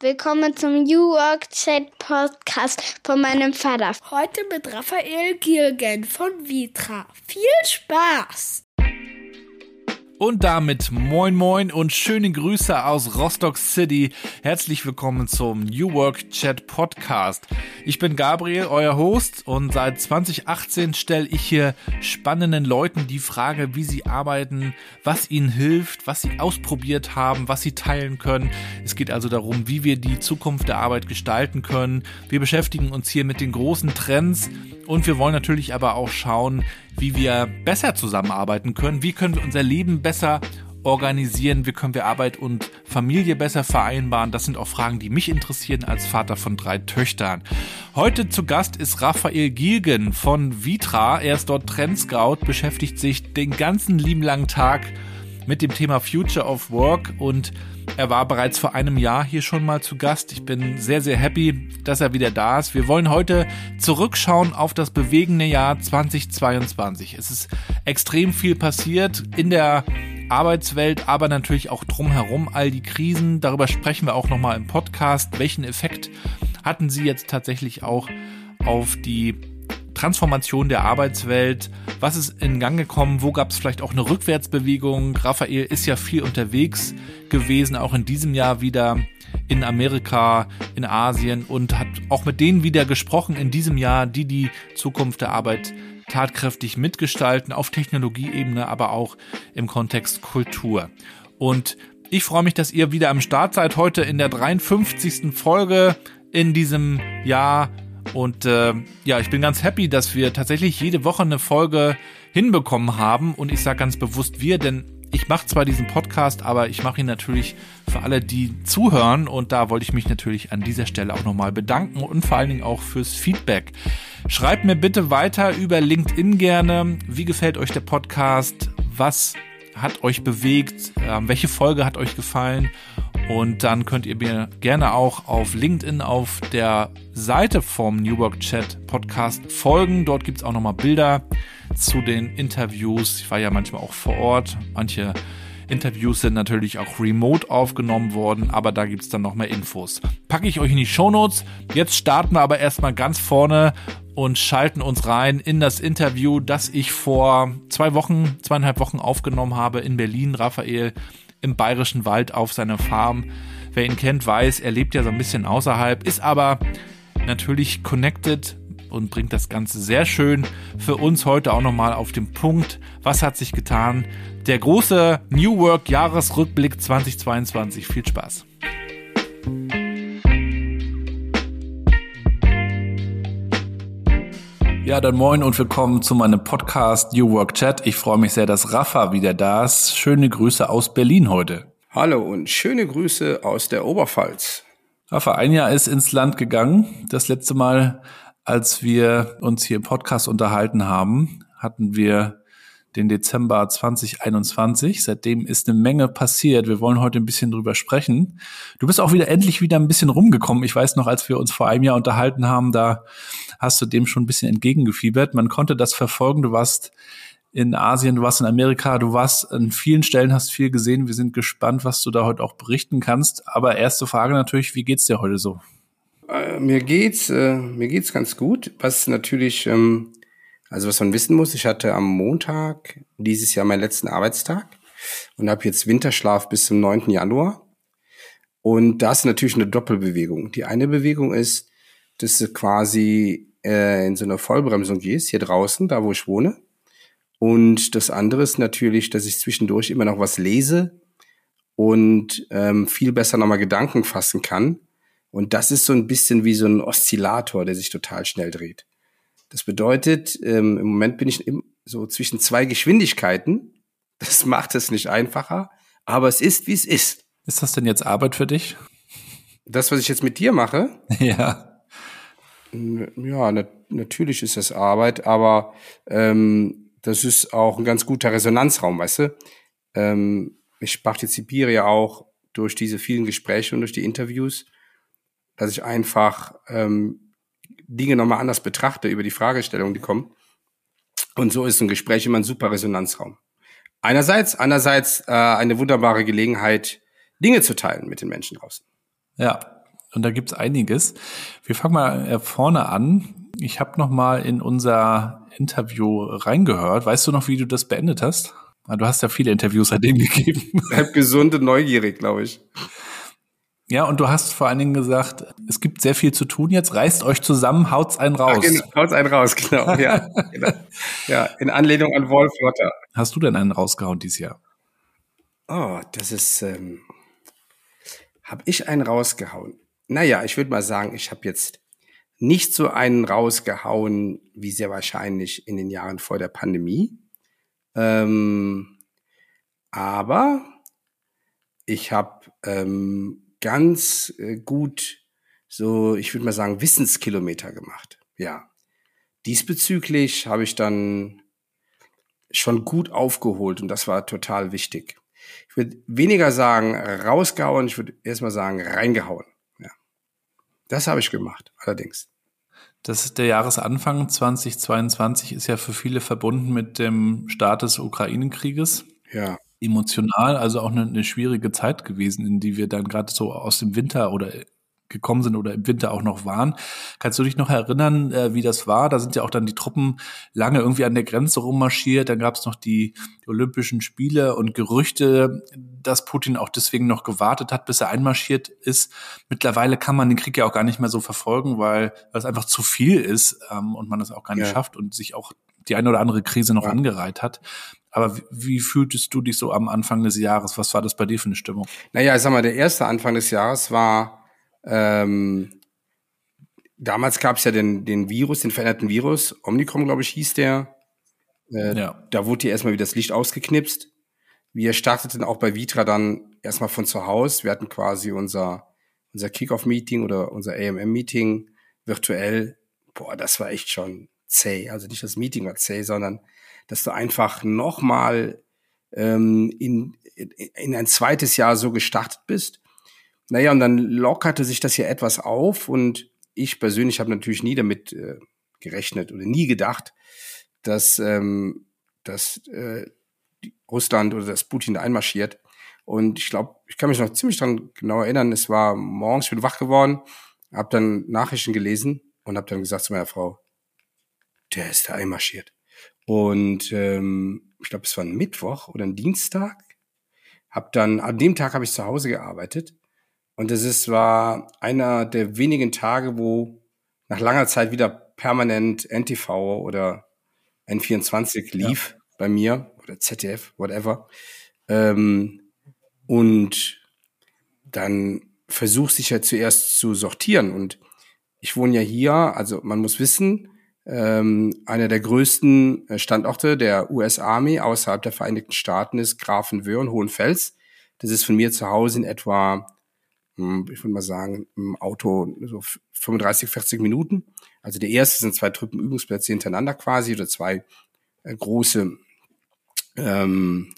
Willkommen zum New Work Chat Podcast von meinem Vater. Heute mit Raphael Gilgen von Vitra. Viel Spaß! Und damit moin moin und schöne Grüße aus Rostock City. Herzlich willkommen zum New Work Chat Podcast. Ich bin Gabriel, euer Host und seit 2018 stelle ich hier spannenden Leuten die Frage, wie sie arbeiten, was ihnen hilft, was sie ausprobiert haben, was sie teilen können. Es geht also darum, wie wir die Zukunft der Arbeit gestalten können. Wir beschäftigen uns hier mit den großen Trends und wir wollen natürlich aber auch schauen, wie wir besser zusammenarbeiten können. Wie können wir unser Leben besser organisieren? Wie können wir Arbeit und Familie besser vereinbaren? Das sind auch Fragen, die mich interessieren als Vater von drei Töchtern. Heute zu Gast ist Raphael Gilgen von Vitra. Er ist dort Trendscout, beschäftigt sich den ganzen lieben langen Tag mit dem Thema Future of Work und er war bereits vor einem Jahr hier schon mal zu Gast. Ich bin sehr, sehr happy, dass er wieder da ist. Wir wollen heute zurückschauen auf das bewegende Jahr 2022. Es ist extrem viel passiert in der Arbeitswelt, aber natürlich auch drumherum all die Krisen. Darüber sprechen wir auch nochmal im Podcast. Welchen Effekt hatten sie jetzt tatsächlich auch auf die Transformation der Arbeitswelt? Was ist in Gang gekommen? Wo gab es vielleicht auch eine Rückwärtsbewegung? Raphael ist ja viel unterwegs gewesen, auch in diesem Jahr wieder in Amerika, in Asien und hat auch mit denen wieder gesprochen in diesem Jahr, die die Zukunft der Arbeit tatkräftig mitgestalten, auf Technologieebene, aber auch im Kontext Kultur. Und ich freue mich, dass ihr wieder am Start seid, heute in der 53. Folge in diesem Jahr und äh, ja, ich bin ganz happy, dass wir tatsächlich jede Woche eine Folge hinbekommen haben. Und ich sage ganz bewusst wir, denn ich mache zwar diesen Podcast, aber ich mache ihn natürlich für alle, die zuhören. Und da wollte ich mich natürlich an dieser Stelle auch nochmal bedanken und vor allen Dingen auch fürs Feedback. Schreibt mir bitte weiter über LinkedIn gerne. Wie gefällt euch der Podcast? Was hat euch bewegt? Ähm, welche Folge hat euch gefallen? Und dann könnt ihr mir gerne auch auf LinkedIn auf der Seite vom New Work Chat Podcast folgen. Dort gibt's auch nochmal Bilder zu den Interviews. Ich war ja manchmal auch vor Ort. Manche Interviews sind natürlich auch remote aufgenommen worden, aber da gibt's dann noch mehr Infos. Packe ich euch in die Show Notes. Jetzt starten wir aber erstmal ganz vorne und schalten uns rein in das Interview, das ich vor zwei Wochen, zweieinhalb Wochen aufgenommen habe in Berlin. Raphael im bayerischen Wald auf seiner Farm. Wer ihn kennt, weiß, er lebt ja so ein bisschen außerhalb, ist aber natürlich connected und bringt das Ganze sehr schön für uns heute auch nochmal auf den Punkt. Was hat sich getan? Der große New Work Jahresrückblick 2022. Viel Spaß. Ja, dann moin und willkommen zu meinem Podcast New Work Chat. Ich freue mich sehr, dass Rafa wieder da ist. Schöne Grüße aus Berlin heute. Hallo und schöne Grüße aus der Oberpfalz. Rafa, ein Jahr ist ins Land gegangen. Das letzte Mal, als wir uns hier im Podcast unterhalten haben, hatten wir den Dezember 2021. Seitdem ist eine Menge passiert. Wir wollen heute ein bisschen drüber sprechen. Du bist auch wieder endlich wieder ein bisschen rumgekommen. Ich weiß noch, als wir uns vor einem Jahr unterhalten haben, da hast du dem schon ein bisschen entgegengefiebert. Man konnte das verfolgen. Du warst in Asien, du warst in Amerika, du warst an vielen Stellen, hast viel gesehen. Wir sind gespannt, was du da heute auch berichten kannst. Aber erste Frage natürlich, wie geht's dir heute so? Äh, mir geht's, äh, mir geht's ganz gut. Was natürlich ähm, also was man wissen muss, ich hatte am Montag dieses Jahr meinen letzten Arbeitstag und habe jetzt Winterschlaf bis zum 9. Januar. Und das ist natürlich eine Doppelbewegung. Die eine Bewegung ist, dass du quasi äh, in so einer Vollbremsung gehst, hier draußen, da wo ich wohne. Und das andere ist natürlich, dass ich zwischendurch immer noch was lese und ähm, viel besser nochmal Gedanken fassen kann. Und das ist so ein bisschen wie so ein Oszillator, der sich total schnell dreht. Das bedeutet, ähm, im Moment bin ich im, so zwischen zwei Geschwindigkeiten. Das macht es nicht einfacher, aber es ist, wie es ist. Ist das denn jetzt Arbeit für dich? Das, was ich jetzt mit dir mache? Ja. Ja, na, natürlich ist das Arbeit, aber ähm, das ist auch ein ganz guter Resonanzraum, weißt du? Ähm, ich partizipiere ja auch durch diese vielen Gespräche und durch die Interviews, dass ich einfach ähm, Dinge nochmal anders betrachte über die Fragestellungen, die kommen. Und so ist ein Gespräch immer ein super Resonanzraum. Einerseits, einerseits äh, eine wunderbare Gelegenheit, Dinge zu teilen mit den Menschen draußen. Ja, und da gibt's einiges. Wir fangen mal äh, vorne an. Ich habe noch mal in unser Interview reingehört. Weißt du noch, wie du das beendet hast? Ah, du hast ja viele Interviews seitdem gegeben. Bleib gesund und neugierig, glaube ich. Ja, und du hast vor allen Dingen gesagt, es gibt sehr viel zu tun jetzt. Reißt euch zusammen, haut's einen raus. Ach, genau, haut's einen raus, genau. Ja, genau. ja, in Anlehnung an Wolf Lotter. Hast du denn einen rausgehauen dieses Jahr? Oh, das ist. Ähm, habe ich einen rausgehauen? Naja, ich würde mal sagen, ich habe jetzt nicht so einen rausgehauen, wie sehr wahrscheinlich in den Jahren vor der Pandemie. Ähm, aber ich habe ähm, ganz äh, gut so, ich würde mal sagen, Wissenskilometer gemacht. Ja. Diesbezüglich habe ich dann schon gut aufgeholt und das war total wichtig. Ich würde weniger sagen rausgehauen, ich würde erstmal sagen reingehauen. Das habe ich gemacht, allerdings. Das der Jahresanfang 2022 ist ja für viele verbunden mit dem Start des Ukraine-Krieges. Ja emotional, also auch eine, eine schwierige Zeit gewesen, in die wir dann gerade so aus dem Winter oder gekommen sind oder im Winter auch noch waren. Kannst du dich noch erinnern, äh, wie das war? Da sind ja auch dann die Truppen lange irgendwie an der Grenze rummarschiert. Dann gab es noch die, die Olympischen Spiele und Gerüchte, dass Putin auch deswegen noch gewartet hat, bis er einmarschiert ist. Mittlerweile kann man den Krieg ja auch gar nicht mehr so verfolgen, weil, es einfach zu viel ist ähm, und man es auch gar nicht ja. schafft und sich auch die eine oder andere Krise noch ja. angereiht hat. Aber wie, wie fühltest du dich so am Anfang des Jahres? Was war das bei dir für eine Stimmung? Naja, ich sag mal, der erste Anfang des Jahres war, ähm, damals gab es ja den, den Virus, den veränderten Virus, Omnicom, glaube ich, hieß der. Äh, ja. Da wurde hier erstmal wieder das Licht ausgeknipst. Wir starteten auch bei Vitra dann erstmal von zu Hause. Wir hatten quasi unser, unser Kickoff-Meeting oder unser AMM-Meeting virtuell. Boah, das war echt schon zäh. Also nicht das Meeting war zäh, sondern dass du einfach nochmal ähm, in, in ein zweites Jahr so gestartet bist. Naja, und dann lockerte sich das ja etwas auf und ich persönlich habe natürlich nie damit äh, gerechnet oder nie gedacht, dass, ähm, dass äh, Russland oder dass Putin da einmarschiert. Und ich glaube, ich kann mich noch ziemlich dran genau erinnern, es war morgens, ich bin wach geworden, habe dann Nachrichten gelesen und habe dann gesagt zu meiner Frau, der ist da einmarschiert. Und ähm, ich glaube, es war ein Mittwoch oder ein Dienstag. Hab dann, an dem Tag habe ich zu Hause gearbeitet. Und es ist, war einer der wenigen Tage, wo nach langer Zeit wieder permanent NTV oder N24 lief ja. bei mir oder ZDF, whatever. Ähm, und dann versuchst dich ja zuerst zu sortieren. Und ich wohne ja hier, also man muss wissen, ähm, einer der größten äh, Standorte der US Army außerhalb der Vereinigten Staaten ist Grafenwöhr und Hohenfels. Das ist von mir zu Hause in etwa, ich würde mal sagen, im Auto so 35, 40 Minuten. Also der erste sind zwei Truppenübungsplätze hintereinander quasi oder zwei äh, große, ähm,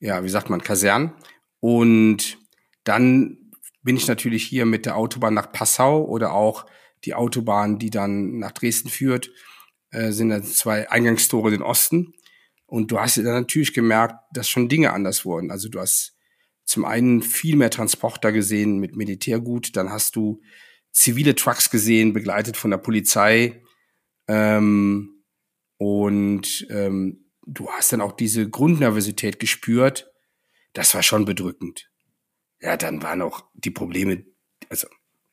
ja, wie sagt man, Kasernen. Und dann bin ich natürlich hier mit der Autobahn nach Passau oder auch die Autobahn, die dann nach Dresden führt, äh, sind dann zwei Eingangstore in den Osten. Und du hast dann natürlich gemerkt, dass schon Dinge anders wurden. Also du hast zum einen viel mehr Transporter gesehen mit Militärgut, dann hast du zivile Trucks gesehen, begleitet von der Polizei. Ähm, und ähm, du hast dann auch diese Grundnervosität gespürt. Das war schon bedrückend. Ja, dann waren auch die Probleme, also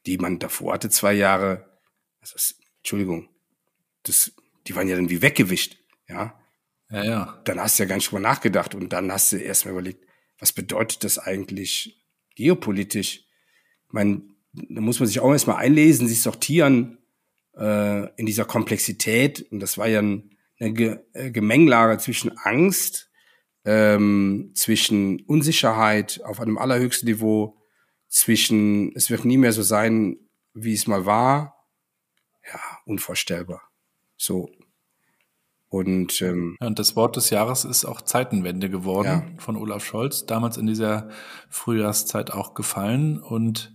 die man davor hatte, zwei Jahre, ist, Entschuldigung, das, die waren ja dann wie weggewischt, ja. Ja, ja. Dann hast du ja gar nicht drüber nachgedacht und dann hast du erstmal überlegt, was bedeutet das eigentlich geopolitisch? Ich meine, da muss man sich auch erstmal einlesen, sich sortieren äh, in dieser Komplexität. Und das war ja ein, eine Ge äh, Gemengelage zwischen Angst, ähm, zwischen Unsicherheit auf einem allerhöchsten Niveau, zwischen es wird nie mehr so sein, wie es mal war. Ja, unvorstellbar. So. Und, ähm, ja, und das Wort des Jahres ist auch Zeitenwende geworden ja. von Olaf Scholz, damals in dieser Frühjahrszeit auch gefallen und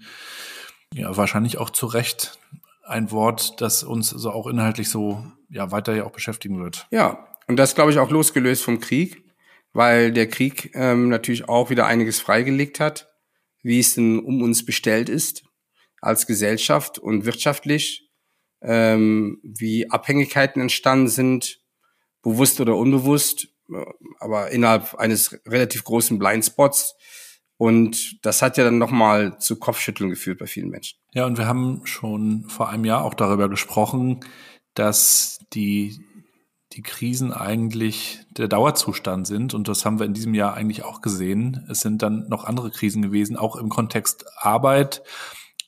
ja, wahrscheinlich auch zu Recht ein Wort, das uns so auch inhaltlich so ja weiter ja auch beschäftigen wird. Ja, und das glaube ich auch losgelöst vom Krieg, weil der Krieg ähm, natürlich auch wieder einiges freigelegt hat wie es denn um uns bestellt ist. als Gesellschaft und wirtschaftlich, ähm, wie Abhängigkeiten entstanden sind, bewusst oder unbewusst, aber innerhalb eines relativ großen Blindspots. Und das hat ja dann nochmal zu Kopfschütteln geführt bei vielen Menschen. Ja, und wir haben schon vor einem Jahr auch darüber gesprochen, dass die, die Krisen eigentlich der Dauerzustand sind. Und das haben wir in diesem Jahr eigentlich auch gesehen. Es sind dann noch andere Krisen gewesen, auch im Kontext Arbeit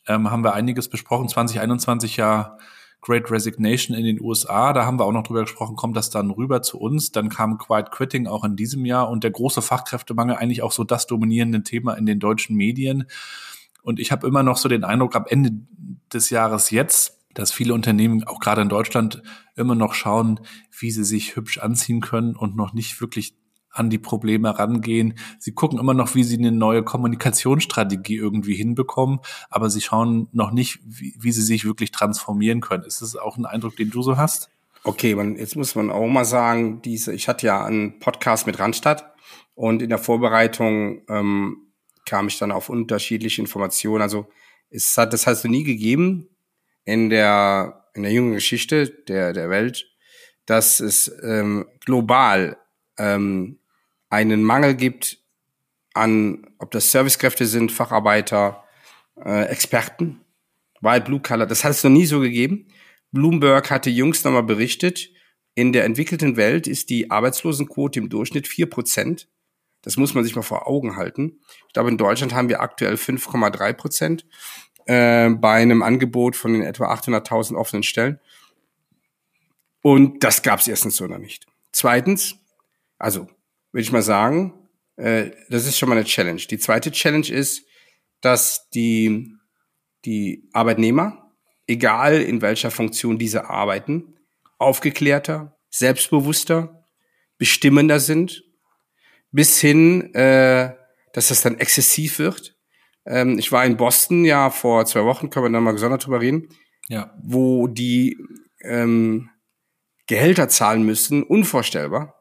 ähm, haben wir einiges besprochen. 2021 ja Great Resignation in den USA, da haben wir auch noch drüber gesprochen, kommt das dann rüber zu uns. Dann kam Quiet Quitting auch in diesem Jahr und der große Fachkräftemangel eigentlich auch so das dominierende Thema in den deutschen Medien. Und ich habe immer noch so den Eindruck, am Ende des Jahres jetzt, dass viele Unternehmen, auch gerade in Deutschland, immer noch schauen, wie sie sich hübsch anziehen können und noch nicht wirklich an die Probleme rangehen. Sie gucken immer noch, wie sie eine neue Kommunikationsstrategie irgendwie hinbekommen, aber sie schauen noch nicht, wie, wie sie sich wirklich transformieren können. Ist das auch ein Eindruck, den du so hast? Okay, man, jetzt muss man auch mal sagen, diese, ich hatte ja einen Podcast mit Randstadt und in der Vorbereitung ähm, kam ich dann auf unterschiedliche Informationen. Also es hat, das hast du nie gegeben in der in der jungen Geschichte der der Welt, dass es ähm, global ähm, einen Mangel gibt an, ob das Servicekräfte sind, Facharbeiter, äh, Experten, White Blue Color. Das hat es noch nie so gegeben. Bloomberg hatte jüngst nochmal berichtet, in der entwickelten Welt ist die Arbeitslosenquote im Durchschnitt vier Prozent. Das muss man sich mal vor Augen halten. Ich glaube, in Deutschland haben wir aktuell 5,3 Prozent äh, bei einem Angebot von den etwa 800.000 offenen Stellen. Und das gab es erstens so noch nicht. Zweitens, also, würde ich mal sagen, äh, das ist schon mal eine Challenge. Die zweite Challenge ist, dass die, die Arbeitnehmer, egal in welcher Funktion diese arbeiten, aufgeklärter, selbstbewusster, bestimmender sind, bis hin, äh, dass das dann exzessiv wird. Ähm, ich war in Boston ja vor zwei Wochen, können wir da mal gesondert drüber reden, ja. wo die ähm, Gehälter zahlen müssen, unvorstellbar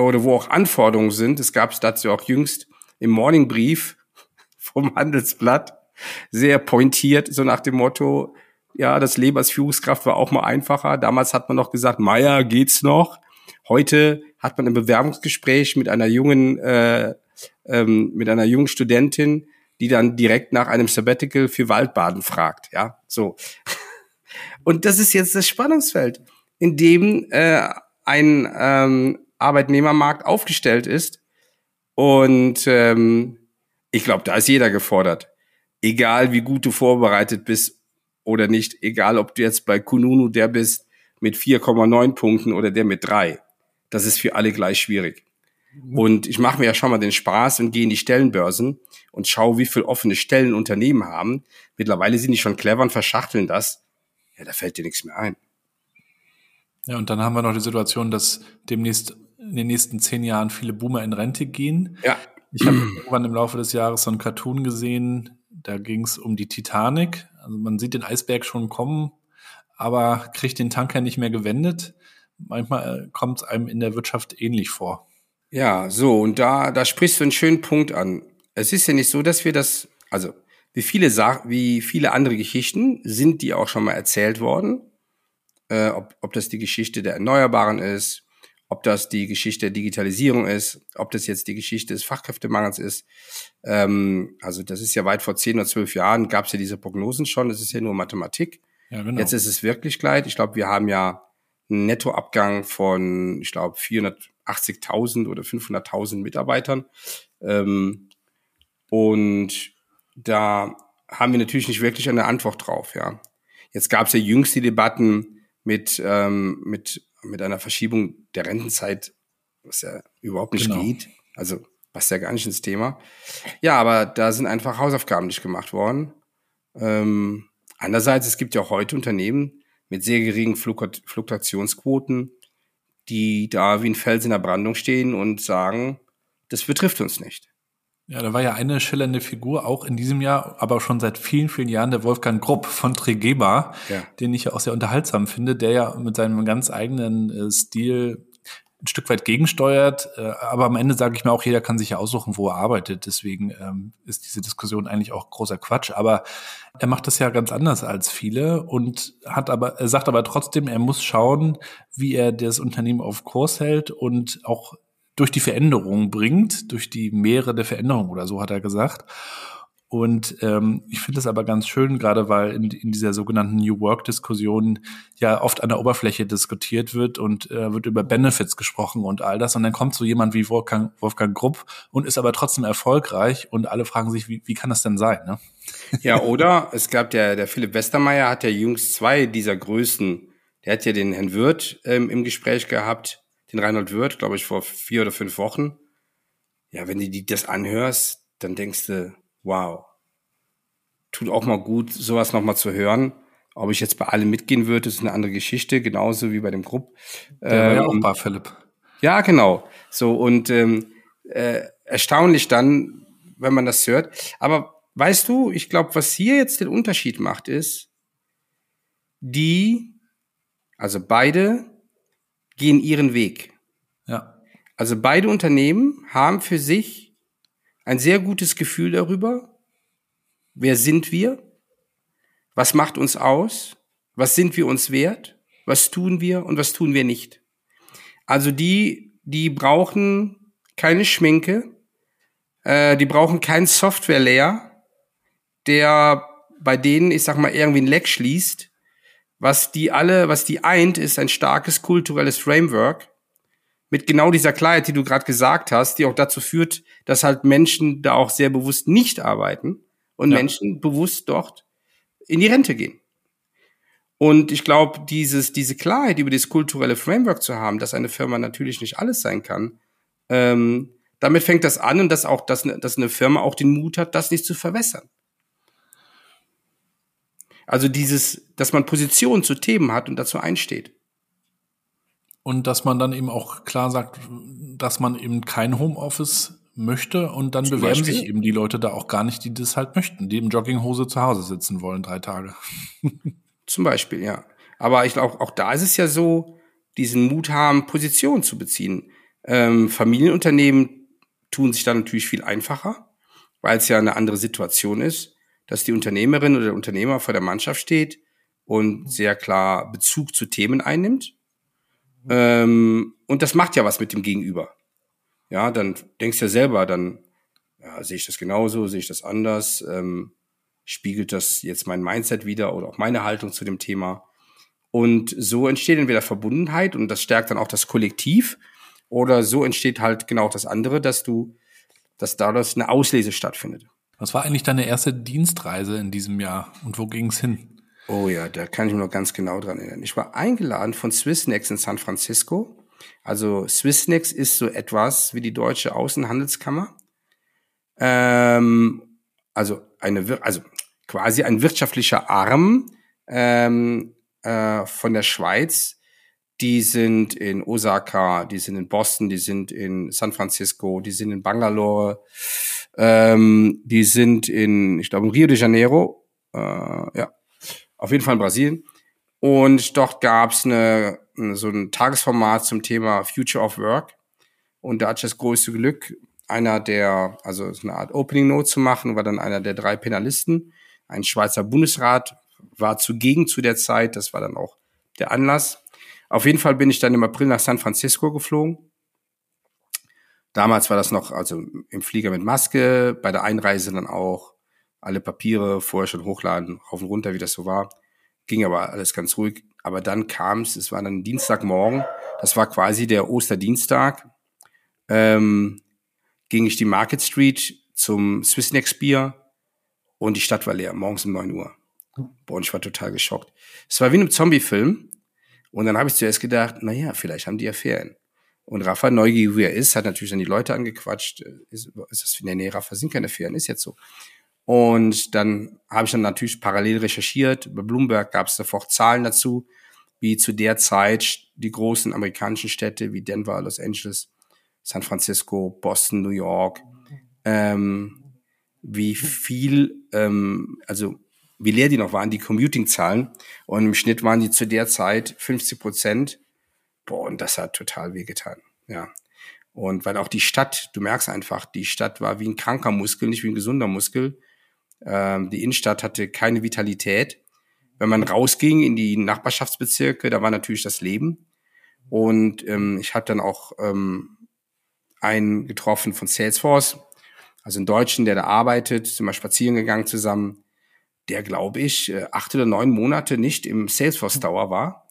oder wo auch Anforderungen sind. Es gab es dazu auch jüngst im Morningbrief vom Handelsblatt sehr pointiert, so nach dem Motto, ja, das Leben als Führungskraft war auch mal einfacher. Damals hat man noch gesagt, Meier, geht's noch? Heute hat man ein Bewerbungsgespräch mit einer jungen, äh, ähm, mit einer jungen Studentin, die dann direkt nach einem Sabbatical für Waldbaden fragt. Ja, so. Und das ist jetzt das Spannungsfeld, in dem äh, ein ähm, Arbeitnehmermarkt aufgestellt ist. Und ähm, ich glaube, da ist jeder gefordert. Egal wie gut du vorbereitet bist oder nicht, egal ob du jetzt bei Kununu der bist mit 4,9 Punkten oder der mit drei. Das ist für alle gleich schwierig. Und ich mache mir ja schon mal den Spaß und gehe in die Stellenbörsen und schaue, wie viel offene Stellen Unternehmen haben. Mittlerweile sind die schon clever und verschachteln das. Ja, da fällt dir nichts mehr ein. Ja, und dann haben wir noch die Situation, dass demnächst in den nächsten zehn Jahren viele Boomer in Rente gehen. Ja. Ich habe irgendwann im Laufe des Jahres so einen Cartoon gesehen, da ging es um die Titanic. Also man sieht den Eisberg schon kommen, aber kriegt den Tanker nicht mehr gewendet. Manchmal äh, kommt es einem in der Wirtschaft ähnlich vor. Ja, so, und da, da sprichst du einen schönen Punkt an. Es ist ja nicht so, dass wir das, also wie viele, wie viele andere Geschichten sind die auch schon mal erzählt worden. Äh, ob, ob das die Geschichte der Erneuerbaren ist, ob das die Geschichte der Digitalisierung ist, ob das jetzt die Geschichte des Fachkräftemangels ist. Ähm, also das ist ja weit vor zehn oder zwölf Jahren, gab es ja diese Prognosen schon, das ist ja nur Mathematik. Ja, genau. Jetzt ist es Wirklichkeit. Ich glaube, wir haben ja einen Nettoabgang von, ich glaube, 480.000 oder 500.000 Mitarbeitern. Ähm, und da haben wir natürlich nicht wirklich eine Antwort drauf. Ja, Jetzt gab es ja jüngst die Debatten mit, ähm, mit mit einer Verschiebung der Rentenzeit, was ja überhaupt nicht genau. geht. Also passt ja gar nicht ins Thema. Ja, aber da sind einfach Hausaufgaben nicht gemacht worden. Ähm, andererseits, es gibt ja auch heute Unternehmen mit sehr geringen Fluktuationsquoten, die da wie ein Fels in der Brandung stehen und sagen, das betrifft uns nicht. Ja, da war ja eine schillernde Figur, auch in diesem Jahr, aber schon seit vielen, vielen Jahren, der Wolfgang Grupp von Trigema, ja. den ich ja auch sehr unterhaltsam finde, der ja mit seinem ganz eigenen äh, Stil ein Stück weit gegensteuert. Äh, aber am Ende sage ich mir auch, jeder kann sich ja aussuchen, wo er arbeitet. Deswegen ähm, ist diese Diskussion eigentlich auch großer Quatsch. Aber er macht das ja ganz anders als viele und hat aber, er sagt aber trotzdem, er muss schauen, wie er das Unternehmen auf Kurs hält und auch durch die Veränderungen bringt, durch die Meere der Veränderungen oder so hat er gesagt. Und ähm, ich finde es aber ganz schön, gerade weil in, in dieser sogenannten New Work-Diskussion ja oft an der Oberfläche diskutiert wird und äh, wird über Benefits gesprochen und all das. Und dann kommt so jemand wie Wolfgang, Wolfgang Grupp und ist aber trotzdem erfolgreich und alle fragen sich, wie, wie kann das denn sein? Ne? Ja, oder es gab der, der Philipp Westermeier hat ja jüngst zwei dieser Größen. Der hat ja den Herrn Wirth ähm, im Gespräch gehabt, den Reinhold Wirth, glaube ich, vor vier oder fünf Wochen. Ja, wenn du die das anhörst, dann denkst du, wow, tut auch mal gut, sowas nochmal zu hören. Ob ich jetzt bei allem mitgehen würde, ist eine andere Geschichte, genauso wie bei dem Grupp. Der ähm, war ja auch ähm, bei Philipp. Ja, genau. So, und ähm, äh, erstaunlich dann, wenn man das hört. Aber weißt du, ich glaube, was hier jetzt den Unterschied macht, ist, die, also beide gehen ihren Weg. Ja. Also beide Unternehmen haben für sich ein sehr gutes Gefühl darüber, wer sind wir, was macht uns aus, was sind wir uns wert, was tun wir und was tun wir nicht. Also die, die brauchen keine Schminke, äh, die brauchen keinen Software-Layer, der bei denen, ich sag mal, irgendwie ein Leck schließt. Was die alle, was die eint, ist ein starkes kulturelles Framework, mit genau dieser Klarheit, die du gerade gesagt hast, die auch dazu führt, dass halt Menschen da auch sehr bewusst nicht arbeiten und ja. Menschen bewusst dort in die Rente gehen. Und ich glaube, dieses, diese Klarheit über das kulturelle Framework zu haben, dass eine Firma natürlich nicht alles sein kann, ähm, damit fängt das an und dass auch, dass, dass eine Firma auch den Mut hat, das nicht zu verwässern. Also dieses, dass man Positionen zu Themen hat und dazu einsteht. Und dass man dann eben auch klar sagt, dass man eben kein Homeoffice möchte und dann Zum bewerben Beispiel? sich eben die Leute da auch gar nicht, die das halt möchten, die im Jogginghose zu Hause sitzen wollen, drei Tage. Zum Beispiel, ja. Aber ich glaube, auch da ist es ja so, diesen Mut haben, Positionen zu beziehen. Ähm, Familienunternehmen tun sich da natürlich viel einfacher, weil es ja eine andere Situation ist, dass die Unternehmerin oder der Unternehmer vor der Mannschaft steht und sehr klar Bezug zu Themen einnimmt ähm, und das macht ja was mit dem Gegenüber. Ja, dann denkst du ja selber, dann ja, sehe ich das genauso, sehe ich das anders, ähm, spiegelt das jetzt mein Mindset wieder oder auch meine Haltung zu dem Thema. Und so entsteht entweder Verbundenheit und das stärkt dann auch das Kollektiv oder so entsteht halt genau das andere, dass du, dass daraus eine Auslese stattfindet. Was war eigentlich deine erste Dienstreise in diesem Jahr und wo ging es hin? Oh ja, da kann ich mich noch ganz genau dran erinnern. Ich war eingeladen von Swissnex in San Francisco. Also Swissnex ist so etwas wie die deutsche Außenhandelskammer. Ähm, also eine, also quasi ein wirtschaftlicher Arm ähm, äh, von der Schweiz. Die sind in Osaka, die sind in Boston, die sind in San Francisco, die sind in Bangalore, ähm, die sind in, ich glaube, in Rio de Janeiro. Äh, ja, auf jeden Fall in Brasilien. Und dort gab es eine, so ein Tagesformat zum Thema Future of Work. Und da hatte ich das größte Glück, einer der, also so eine Art Opening Note zu machen, war dann einer der drei Penalisten. Ein Schweizer Bundesrat war zugegen zu der Zeit, das war dann auch der Anlass. Auf jeden Fall bin ich dann im April nach San Francisco geflogen. Damals war das noch, also im Flieger mit Maske, bei der Einreise dann auch alle Papiere vorher schon hochladen, rauf und runter, wie das so war. Ging aber alles ganz ruhig. Aber dann kam es, es war dann Dienstagmorgen, das war quasi der Osterdienstag, ähm, ging ich die Market Street zum Swiss Next Bier und die Stadt war leer, morgens um neun Uhr. Boah, und ich war total geschockt. Es war wie in einem Zombie-Film. Und dann habe ich zuerst gedacht, na ja, vielleicht haben die ja Ferien. Und Rafa, neugierig wie er ist, hat natürlich dann die Leute angequatscht. Ist, ist das, nee, nee, Rafa sind keine Ferien, ist jetzt so. Und dann habe ich dann natürlich parallel recherchiert. Bei Bloomberg gab es sofort Zahlen dazu, wie zu der Zeit die großen amerikanischen Städte wie Denver, Los Angeles, San Francisco, Boston, New York, ähm, wie viel, ähm, also wie leer die noch waren, die Commuting-Zahlen. Und im Schnitt waren die zu der Zeit 50 Prozent. Boah, und das hat total wehgetan. Ja. Und weil auch die Stadt, du merkst einfach, die Stadt war wie ein kranker Muskel, nicht wie ein gesunder Muskel. Ähm, die Innenstadt hatte keine Vitalität. Wenn man rausging in die Nachbarschaftsbezirke, da war natürlich das Leben. Und ähm, ich habe dann auch ähm, einen getroffen von Salesforce, also einen Deutschen, der da arbeitet, sind mal spazieren gegangen zusammen, der, glaube ich, äh, acht oder neun Monate nicht im Salesforce Tower war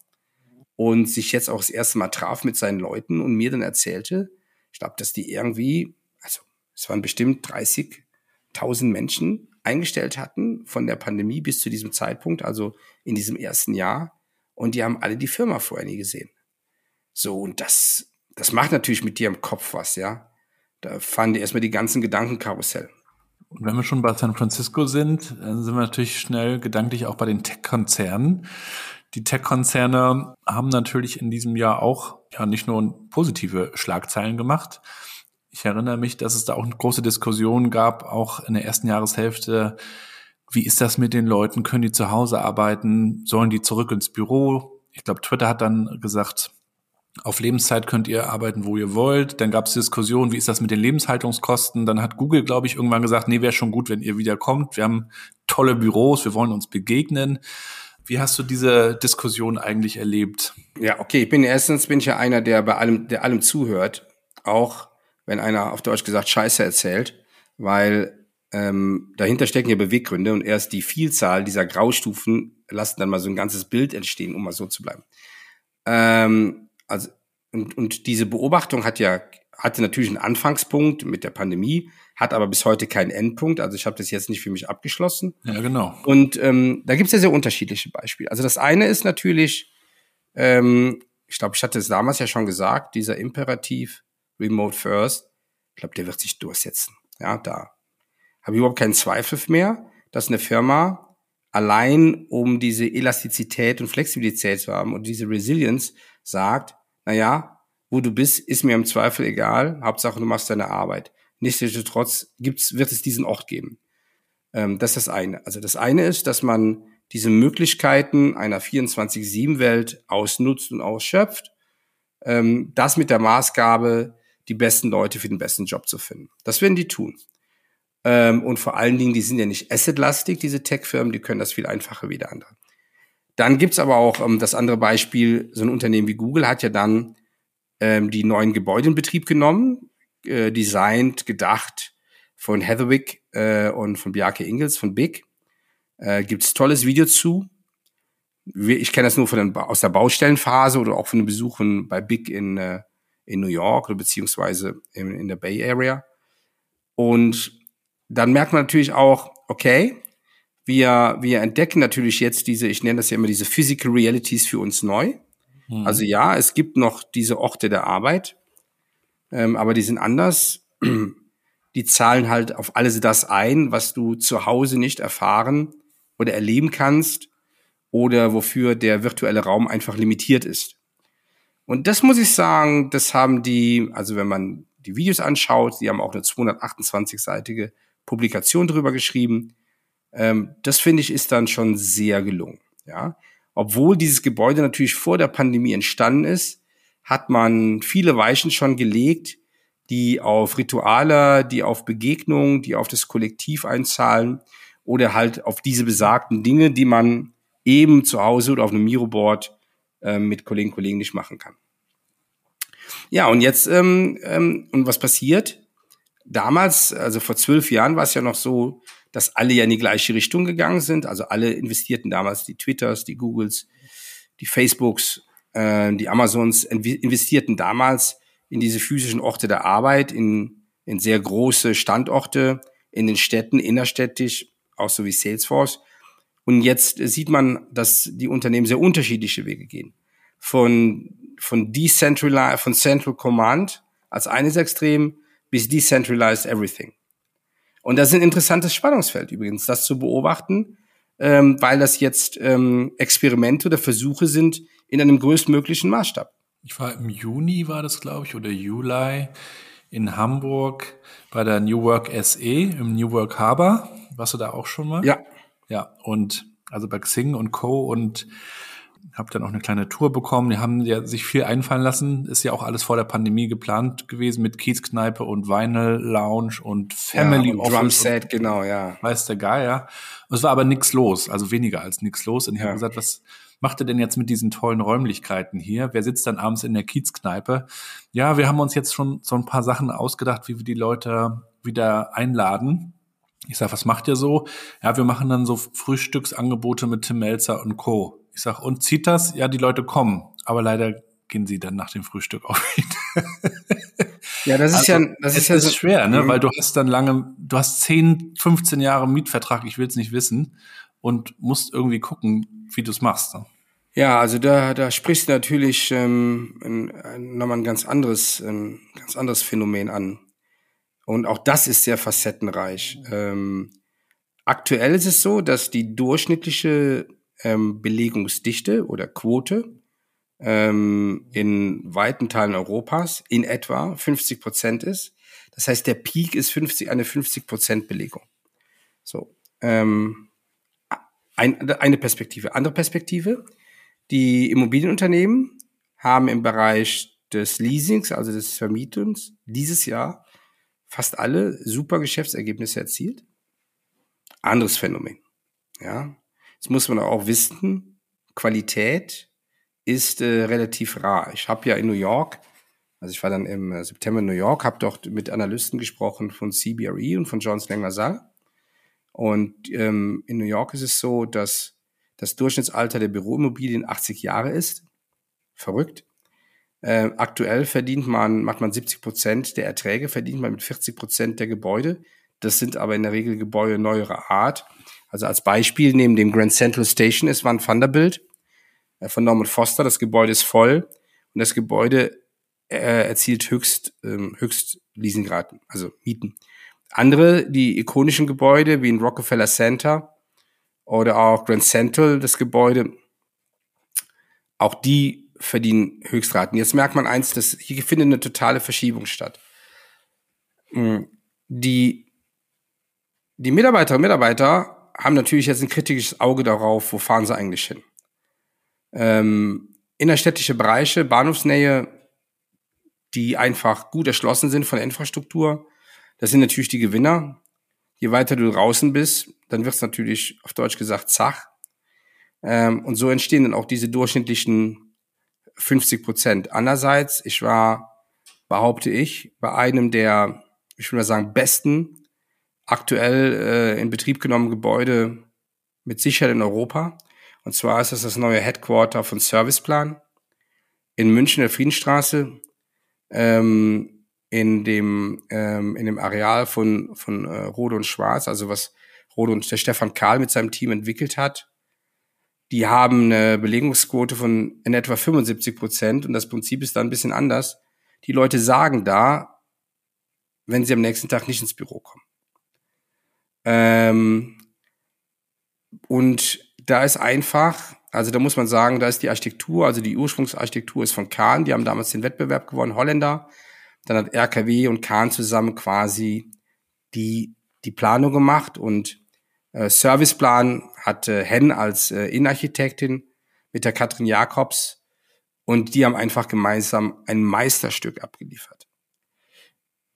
und sich jetzt auch das erste Mal traf mit seinen Leuten und mir dann erzählte, ich glaube, dass die irgendwie, also es waren bestimmt 30.000 Menschen eingestellt hatten von der Pandemie bis zu diesem Zeitpunkt, also in diesem ersten Jahr. Und die haben alle die Firma vorher nie gesehen. So, und das, das macht natürlich mit dir im Kopf was, ja. Da fahren dir erstmal die ganzen Gedankenkarussell. Und wenn wir schon bei San Francisco sind, dann sind wir natürlich schnell gedanklich auch bei den Tech-Konzernen. Die Tech-Konzerne haben natürlich in diesem Jahr auch ja nicht nur positive Schlagzeilen gemacht. Ich erinnere mich, dass es da auch eine große Diskussion gab, auch in der ersten Jahreshälfte. Wie ist das mit den Leuten? Können die zu Hause arbeiten? Sollen die zurück ins Büro? Ich glaube, Twitter hat dann gesagt, auf Lebenszeit könnt ihr arbeiten, wo ihr wollt. Dann gab es Diskussionen, wie ist das mit den Lebenshaltungskosten? Dann hat Google, glaube ich, irgendwann gesagt, nee, wäre schon gut, wenn ihr wieder kommt. Wir haben tolle Büros, wir wollen uns begegnen. Wie hast du diese Diskussion eigentlich erlebt? Ja, okay, ich bin erstens bin ich ja einer, der bei allem, der allem zuhört, auch wenn einer auf Deutsch gesagt Scheiße erzählt, weil ähm, dahinter stecken ja Beweggründe und erst die Vielzahl dieser Graustufen lassen dann mal so ein ganzes Bild entstehen, um mal so zu bleiben. Ähm, also und, und diese Beobachtung hat ja hatte natürlich einen Anfangspunkt mit der Pandemie, hat aber bis heute keinen Endpunkt. Also ich habe das jetzt nicht für mich abgeschlossen. Ja, genau. Und ähm, da gibt es ja sehr unterschiedliche Beispiele. Also das eine ist natürlich, ähm, ich glaube, ich hatte es damals ja schon gesagt, dieser Imperativ Remote First, ich glaube, der wird sich durchsetzen. Ja, da habe ich überhaupt keinen Zweifel mehr, dass eine Firma allein um diese Elastizität und Flexibilität zu haben und diese Resilience sagt, na ja, wo du bist, ist mir im Zweifel egal. Hauptsache, du machst deine Arbeit. Nichtsdestotrotz gibt's, wird es diesen Ort geben. Ähm, das ist das eine. Also das eine ist, dass man diese Möglichkeiten einer 24-7-Welt ausnutzt und ausschöpft. Ähm, das mit der Maßgabe, die besten Leute für den besten Job zu finden. Das werden die tun. Ähm, und vor allen Dingen, die sind ja nicht assetlastig, diese Tech-Firmen, die können das viel einfacher wie der andere. Dann gibt's aber auch ähm, das andere Beispiel, so ein Unternehmen wie Google hat ja dann ähm, die neuen Gebäude in Betrieb genommen, äh, designt, gedacht von Heatherwick äh, und von Bjarke Ingels von Big. Äh, gibt's tolles Video zu. Ich kenne das nur von den, aus der Baustellenphase oder auch von den Besuchen bei Big in, äh, in New York oder beziehungsweise in, in der Bay Area. Und dann merkt man natürlich auch, okay, wir, wir entdecken natürlich jetzt diese, ich nenne das ja immer diese Physical Realities für uns neu. Mhm. Also ja, es gibt noch diese Orte der Arbeit, ähm, aber die sind anders. Die zahlen halt auf alles das ein, was du zu Hause nicht erfahren oder erleben kannst oder wofür der virtuelle Raum einfach limitiert ist. Und das muss ich sagen, das haben die, also wenn man die Videos anschaut, die haben auch eine 228-seitige Publikation drüber geschrieben. Ähm, das finde ich ist dann schon sehr gelungen. Ja, obwohl dieses Gebäude natürlich vor der Pandemie entstanden ist, hat man viele Weichen schon gelegt, die auf Rituale, die auf Begegnungen, die auf das Kollektiv einzahlen oder halt auf diese besagten Dinge, die man eben zu Hause oder auf einem Miroboard äh, mit Kollegen und Kollegen nicht machen kann. Ja, und jetzt, ähm, ähm, und was passiert? Damals, also vor zwölf Jahren war es ja noch so, dass alle ja in die gleiche Richtung gegangen sind. Also alle investierten damals, die Twitters, die Googles, die Facebooks, äh, die Amazons, investierten damals in diese physischen Orte der Arbeit, in, in sehr große Standorte, in den Städten, innerstädtisch, auch so wie Salesforce. Und jetzt sieht man, dass die Unternehmen sehr unterschiedliche Wege gehen. Von, von decentralized, von Central Command als eines Extrem bis decentralized everything. Und das ist ein interessantes Spannungsfeld übrigens, das zu beobachten, ähm, weil das jetzt ähm, Experimente oder Versuche sind in einem größtmöglichen Maßstab. Ich war im Juni, war das, glaube ich, oder Juli in Hamburg bei der New Work SE im New Work Harbor. Warst du da auch schon mal? Ja. Ja, und also bei Xing und Co. und habe dann auch eine kleine Tour bekommen. Die haben ja sich viel einfallen lassen. Ist ja auch alles vor der Pandemie geplant gewesen mit Kiezkneipe und Vinyl Lounge und Family ja, und Drum Set, genau, ja. Weiß der Geier. Es war aber nichts los, also weniger als nichts los. Und ich ja. habe gesagt, was macht ihr denn jetzt mit diesen tollen Räumlichkeiten hier? Wer sitzt dann abends in der Kiezkneipe? Ja, wir haben uns jetzt schon so ein paar Sachen ausgedacht, wie wir die Leute wieder einladen. Ich sag, was macht ihr so? Ja, wir machen dann so Frühstücksangebote mit Tim Melzer und Co. Ich sag, und zieht das? Ja, die Leute kommen. Aber leider gehen sie dann nach dem Frühstück auch wieder. Ja, das ist also, ja, das ist ja so schwer, ne? Mhm. Weil du hast dann lange, du hast 10, 15 Jahre Mietvertrag, ich will es nicht wissen, und musst irgendwie gucken, wie du es machst. Ne? Ja, also da, da sprichst du natürlich ähm, ein, nochmal ein ganz anderes, ein ganz anderes Phänomen an. Und auch das ist sehr facettenreich. Ähm, aktuell ist es so, dass die durchschnittliche ähm, Belegungsdichte oder Quote ähm, in weiten Teilen Europas in etwa 50 Prozent ist. Das heißt, der Peak ist 50, eine 50 Prozent Belegung. So, ähm, ein, eine Perspektive. Andere Perspektive, die Immobilienunternehmen haben im Bereich des Leasings, also des Vermietens, dieses Jahr fast alle super Geschäftsergebnisse erzielt. Anderes Phänomen. Ja, Jetzt muss man auch wissen, Qualität ist äh, relativ rar. Ich habe ja in New York, also ich war dann im äh, September in New York, habe dort mit Analysten gesprochen von CBRE und von Jones Lang LaSalle. Und ähm, in New York ist es so, dass das Durchschnittsalter der Büroimmobilien 80 Jahre ist. Verrückt. Äh, aktuell verdient man, macht man 70 Prozent der Erträge, verdient man mit 40 Prozent der Gebäude. Das sind aber in der Regel Gebäude neuerer Art. Also als Beispiel neben dem Grand Central Station ist Van Vanderbilt äh, von Norman Foster. Das Gebäude ist voll und das Gebäude äh, erzielt höchst, ähm, höchst Leasingraten, also Mieten. Andere, die ikonischen Gebäude wie in Rockefeller Center oder auch Grand Central, das Gebäude, auch die verdienen Höchstraten. Jetzt merkt man eins, dass hier findet eine totale Verschiebung statt. Hm, die, die Mitarbeiterinnen und Mitarbeiter haben natürlich jetzt ein kritisches Auge darauf, wo fahren sie eigentlich hin. Ähm, innerstädtische Bereiche, Bahnhofsnähe, die einfach gut erschlossen sind von der Infrastruktur, das sind natürlich die Gewinner. Je weiter du draußen bist, dann wird es natürlich auf Deutsch gesagt zach. Ähm, und so entstehen dann auch diese durchschnittlichen 50 Prozent. Andererseits, ich war, behaupte ich, bei einem der, ich würde mal sagen, besten aktuell äh, in Betrieb genommene Gebäude mit Sicherheit in Europa. Und zwar ist das das neue Headquarter von Serviceplan in München, der Friedenstraße, ähm, in dem ähm, in dem Areal von von äh, Rode und Schwarz, also was Rode und der Stefan Karl mit seinem Team entwickelt hat. Die haben eine Belegungsquote von in etwa 75 Prozent und das Prinzip ist da ein bisschen anders. Die Leute sagen da, wenn sie am nächsten Tag nicht ins Büro kommen. Ähm, und da ist einfach, also da muss man sagen, da ist die Architektur, also die Ursprungsarchitektur ist von Kahn, die haben damals den Wettbewerb gewonnen, Holländer. Dann hat RKW und Kahn zusammen quasi die, die Planung gemacht und äh, Serviceplan hatte Hen als äh, Innenarchitektin mit der Katrin Jakobs und die haben einfach gemeinsam ein Meisterstück abgeliefert.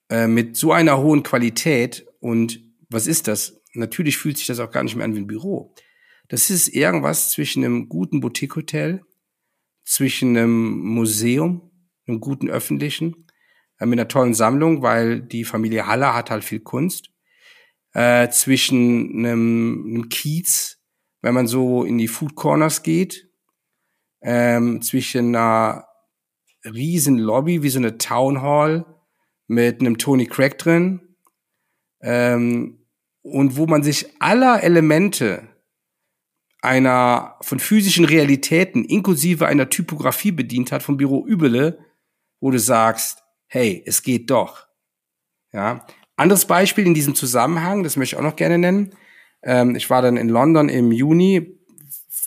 Äh, mit so einer hohen Qualität und was ist das? Natürlich fühlt sich das auch gar nicht mehr an wie ein Büro. Das ist irgendwas zwischen einem guten Boutique-Hotel, zwischen einem Museum, einem guten öffentlichen, äh, mit einer tollen Sammlung, weil die Familie Haller hat halt viel Kunst, äh, zwischen einem, einem Kiez, wenn man so in die Food Corners geht, ähm, zwischen einer riesen Lobby, wie so eine Town Hall mit einem Tony Craig drin, ähm, und wo man sich aller Elemente einer von physischen Realitäten inklusive einer Typografie bedient hat vom Büro Übele, wo du sagst, hey, es geht doch. Ja. Anderes Beispiel in diesem Zusammenhang, das möchte ich auch noch gerne nennen. Ähm, ich war dann in London im Juni,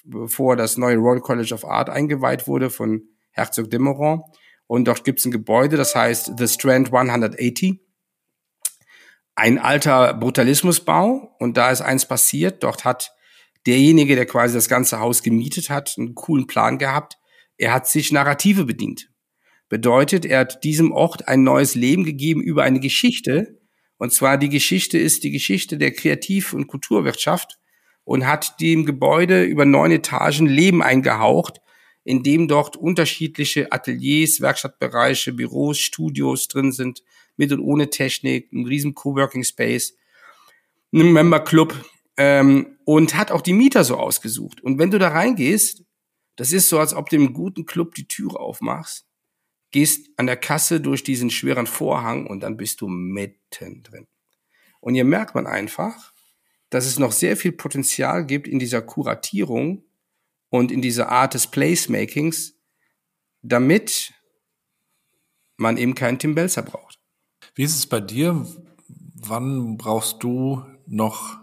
bevor das neue Royal College of Art eingeweiht wurde von Herzog de Meuron. Und dort gibt es ein Gebäude, das heißt The Strand 180 ein alter Brutalismusbau und da ist eins passiert. Dort hat derjenige, der quasi das ganze Haus gemietet hat, einen coolen Plan gehabt. Er hat sich Narrative bedient. Bedeutet, er hat diesem Ort ein neues Leben gegeben über eine Geschichte. Und zwar die Geschichte ist die Geschichte der Kreativ- und Kulturwirtschaft und hat dem Gebäude über neun Etagen Leben eingehaucht, in dem dort unterschiedliche Ateliers, Werkstattbereiche, Büros, Studios drin sind, mit und ohne Technik, ein riesen Coworking Space, ein Member Club, ähm, und hat auch die Mieter so ausgesucht. Und wenn du da reingehst, das ist so, als ob du im guten Club die Türe aufmachst, gehst an der Kasse durch diesen schweren Vorhang und dann bist du mitten drin. Und hier merkt man einfach, dass es noch sehr viel Potenzial gibt in dieser Kuratierung und in dieser Art des Placemakings, damit man eben keinen Tim Belzer braucht. Wie ist es bei dir? Wann brauchst du noch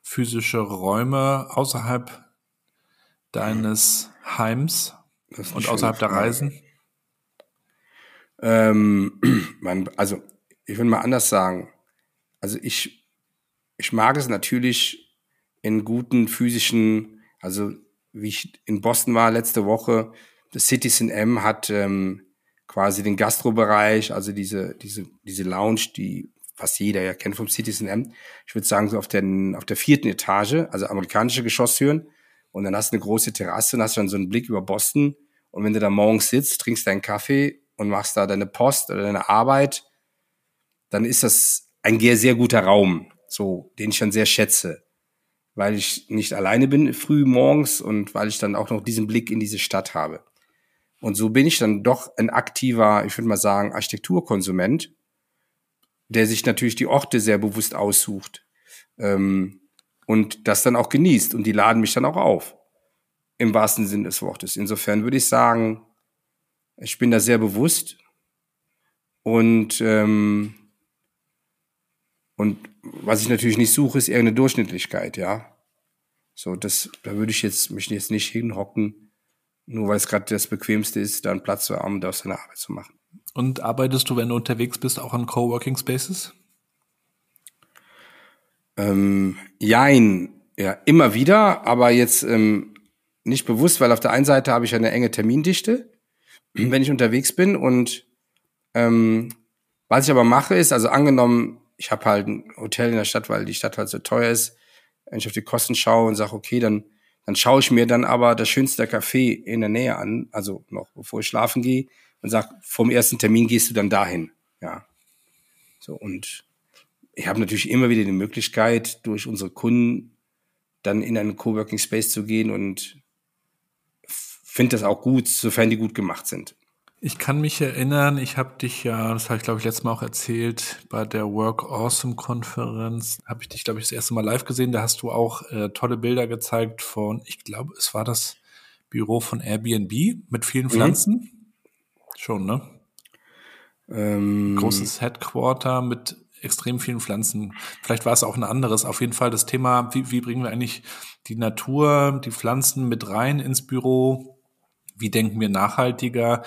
physische Räume außerhalb deines Heims und außerhalb der Reisen? Ähm, man, also ich würde mal anders sagen. Also ich, ich mag es natürlich in guten physischen, also wie ich in Boston war letzte Woche, das Citizen M hat ähm, quasi den Gastrobereich, also diese, diese, diese Lounge, die fast jeder ja kennt vom Citizen M. Ich würde sagen, so auf, den, auf der vierten Etage, also amerikanische Geschosshöhen. Und dann hast du eine große Terrasse und hast dann so einen Blick über Boston. Und wenn du da morgens sitzt, trinkst deinen Kaffee und machst da deine Post oder deine Arbeit, dann ist das ein sehr, sehr guter Raum, so, den ich dann sehr schätze. Weil ich nicht alleine bin früh morgens und weil ich dann auch noch diesen Blick in diese Stadt habe. Und so bin ich dann doch ein aktiver, ich würde mal sagen, Architekturkonsument der sich natürlich die Orte sehr bewusst aussucht ähm, und das dann auch genießt und die laden mich dann auch auf, im wahrsten Sinne des Wortes. Insofern würde ich sagen, ich bin da sehr bewusst und ähm, und was ich natürlich nicht suche, ist eher eine Durchschnittlichkeit, ja. So, das, da würde ich jetzt mich jetzt nicht hinhocken, nur weil es gerade das Bequemste ist, da einen Platz zu haben, da seine Arbeit zu machen. Und arbeitest du, wenn du unterwegs bist, auch an Coworking Spaces? Ähm, jein, ja, immer wieder, aber jetzt ähm, nicht bewusst, weil auf der einen Seite habe ich eine enge Termindichte, wenn ich unterwegs bin und ähm, was ich aber mache ist, also angenommen, ich habe halt ein Hotel in der Stadt, weil die Stadt halt so teuer ist, wenn ich auf die Kosten schaue und sage, okay, dann dann schaue ich mir dann aber das schönste Café in der Nähe an, also noch bevor ich schlafen gehe, und sag, vom ersten Termin gehst du dann dahin. Ja. So, und ich habe natürlich immer wieder die Möglichkeit, durch unsere Kunden dann in einen Coworking Space zu gehen und finde das auch gut, sofern die gut gemacht sind. Ich kann mich erinnern, ich habe dich ja, das habe ich glaube ich letztes Mal auch erzählt, bei der Work Awesome Konferenz, habe ich dich glaube ich das erste Mal live gesehen, da hast du auch äh, tolle Bilder gezeigt von, ich glaube, es war das Büro von Airbnb mit vielen mhm. Pflanzen. Mhm. Schon, ne? Ähm, Großes Headquarter mit extrem vielen Pflanzen. Vielleicht war es auch ein anderes. Auf jeden Fall das Thema, wie, wie bringen wir eigentlich die Natur, die Pflanzen mit rein ins Büro? Wie denken wir nachhaltiger?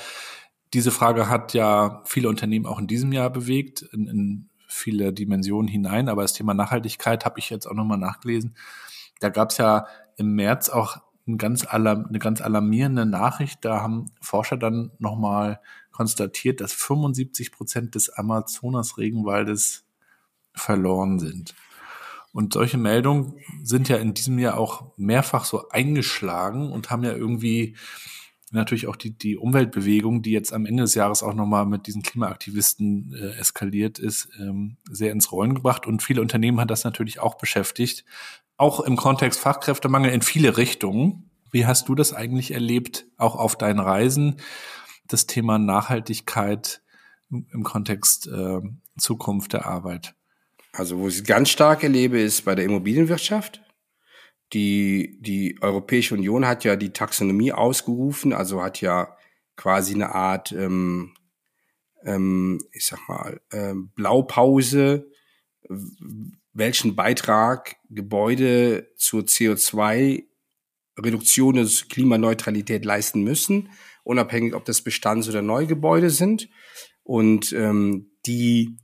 Diese Frage hat ja viele Unternehmen auch in diesem Jahr bewegt, in, in viele Dimensionen hinein. Aber das Thema Nachhaltigkeit habe ich jetzt auch nochmal nachgelesen. Da gab es ja im März auch ein ganz eine ganz alarmierende Nachricht. Da haben Forscher dann nochmal konstatiert, dass 75 Prozent des Amazonas-Regenwaldes verloren sind. Und solche Meldungen sind ja in diesem Jahr auch mehrfach so eingeschlagen und haben ja irgendwie natürlich auch die, die Umweltbewegung, die jetzt am Ende des Jahres auch nochmal mit diesen Klimaaktivisten äh, eskaliert ist, ähm, sehr ins Rollen gebracht. Und viele Unternehmen hat das natürlich auch beschäftigt, auch im Kontext Fachkräftemangel in viele Richtungen. Wie hast du das eigentlich erlebt, auch auf deinen Reisen, das Thema Nachhaltigkeit im Kontext äh, Zukunft der Arbeit? Also wo ich es ganz stark erlebe, ist bei der Immobilienwirtschaft. Die, die Europäische Union hat ja die Taxonomie ausgerufen, also hat ja quasi eine Art, ähm, ähm, ich sag mal, ähm, Blaupause, welchen Beitrag Gebäude zur CO2-Reduktion des Klimaneutralität leisten müssen, unabhängig ob das Bestands- oder Neugebäude sind. Und ähm, die,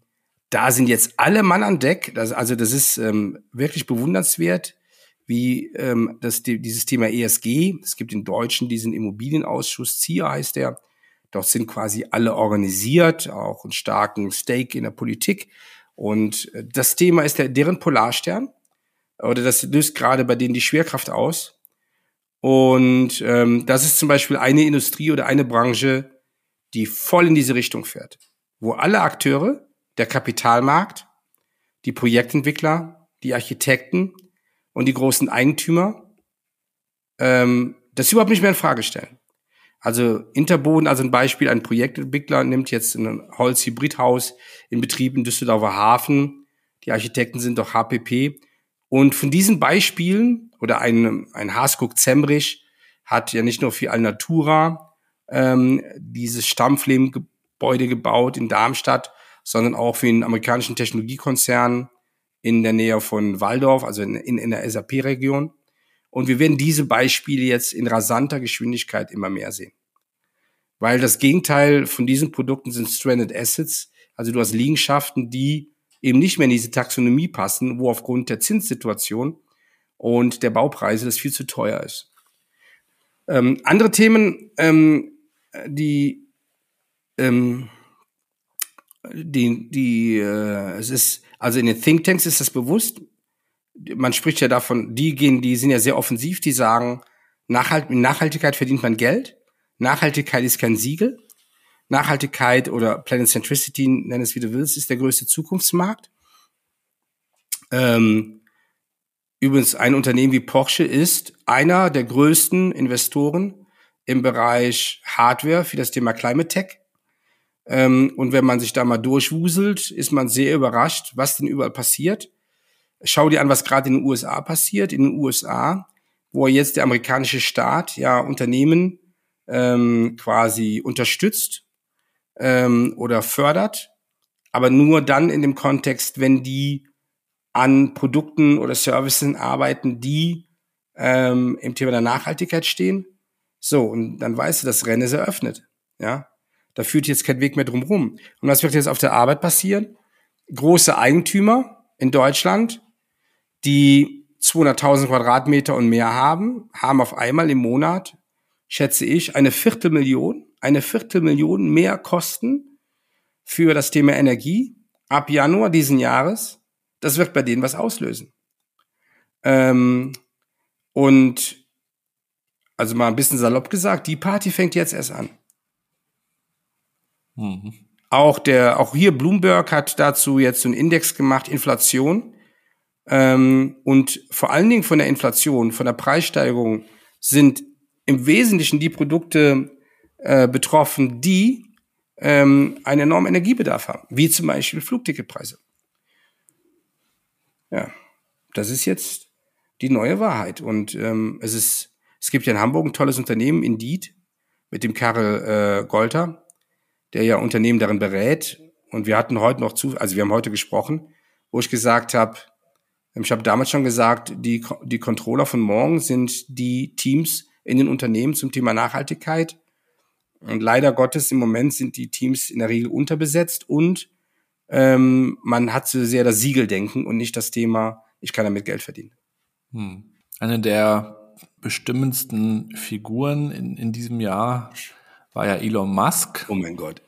da sind jetzt alle Mann an Deck. Das, also das ist ähm, wirklich bewundernswert, wie ähm, das, dieses Thema ESG. Es gibt in Deutschen diesen Immobilienausschuss, ZIA heißt der. Dort sind quasi alle organisiert, auch einen starken Stake in der Politik. Und äh, das Thema ist der, deren Polarstern. Oder das löst gerade bei denen die Schwerkraft aus. Und ähm, das ist zum Beispiel eine Industrie oder eine Branche, die voll in diese Richtung fährt. Wo alle Akteure, der Kapitalmarkt, die Projektentwickler, die Architekten und die großen Eigentümer ähm, das überhaupt nicht mehr in Frage stellen. Also Interboden, also ein Beispiel, ein Projektentwickler nimmt jetzt ein Holzhybridhaus in Betrieb in Düsseldorfer Hafen. Die Architekten sind doch HPP. Und von diesen Beispielen, oder ein, ein Haskuk Zemrich hat ja nicht nur für Alnatura ähm, dieses Stammflehmgebäude gebaut in Darmstadt, sondern auch für den amerikanischen Technologiekonzern in der Nähe von Waldorf, also in, in, in der SAP-Region. Und wir werden diese Beispiele jetzt in rasanter Geschwindigkeit immer mehr sehen. Weil das Gegenteil von diesen Produkten sind Stranded Assets. Also du hast Liegenschaften, die eben nicht mehr in diese Taxonomie passen, wo aufgrund der Zinssituation und der Baupreise das viel zu teuer ist. Ähm, andere Themen, ähm, die, ähm, die, die, äh, es ist, also in den Thinktanks ist das bewusst, man spricht ja davon, die gehen, die sind ja sehr offensiv, die sagen, Nachhalt, Nachhaltigkeit verdient man Geld. Nachhaltigkeit ist kein Siegel. Nachhaltigkeit oder Planet Centricity, nenn es wie du willst, ist der größte Zukunftsmarkt. Ähm, übrigens, ein Unternehmen wie Porsche ist einer der größten Investoren im Bereich Hardware für das Thema Climate Tech. Ähm, und wenn man sich da mal durchwuselt, ist man sehr überrascht, was denn überall passiert. Schau dir an, was gerade in den USA passiert. In den USA, wo jetzt der amerikanische Staat ja Unternehmen ähm, quasi unterstützt ähm, oder fördert, aber nur dann in dem Kontext, wenn die an Produkten oder Services arbeiten, die ähm, im Thema der Nachhaltigkeit stehen. So, und dann weißt du, das Rennen ist eröffnet. Ja, da führt jetzt kein Weg mehr drum rum. Und was wird jetzt auf der Arbeit passieren? Große Eigentümer in Deutschland die 200.000 Quadratmeter und mehr haben, haben auf einmal im Monat, schätze ich, eine Viertelmillion, eine Viertelmillion mehr Kosten für das Thema Energie ab Januar diesen Jahres. Das wird bei denen was auslösen. Ähm, und also mal ein bisschen salopp gesagt, die Party fängt jetzt erst an. Mhm. Auch der, auch hier Bloomberg hat dazu jetzt einen Index gemacht, Inflation. Ähm, und vor allen Dingen von der Inflation, von der Preissteigerung sind im Wesentlichen die Produkte äh, betroffen, die ähm, einen enormen Energiebedarf haben, wie zum Beispiel Flugticketpreise. Ja, das ist jetzt die neue Wahrheit. Und ähm, es ist, es gibt ja in Hamburg ein tolles Unternehmen, Indeed, mit dem Karel äh, Golter, der ja Unternehmen darin berät. Und wir hatten heute noch zu, also wir haben heute gesprochen, wo ich gesagt habe, ich habe damals schon gesagt, die, die Controller von morgen sind die Teams in den Unternehmen zum Thema Nachhaltigkeit. Und leider Gottes im Moment sind die Teams in der Regel unterbesetzt und ähm, man hat so sehr das Siegeldenken und nicht das Thema, ich kann damit Geld verdienen. Hm. Eine der bestimmendsten Figuren in, in diesem Jahr war ja Elon Musk. Oh mein Gott.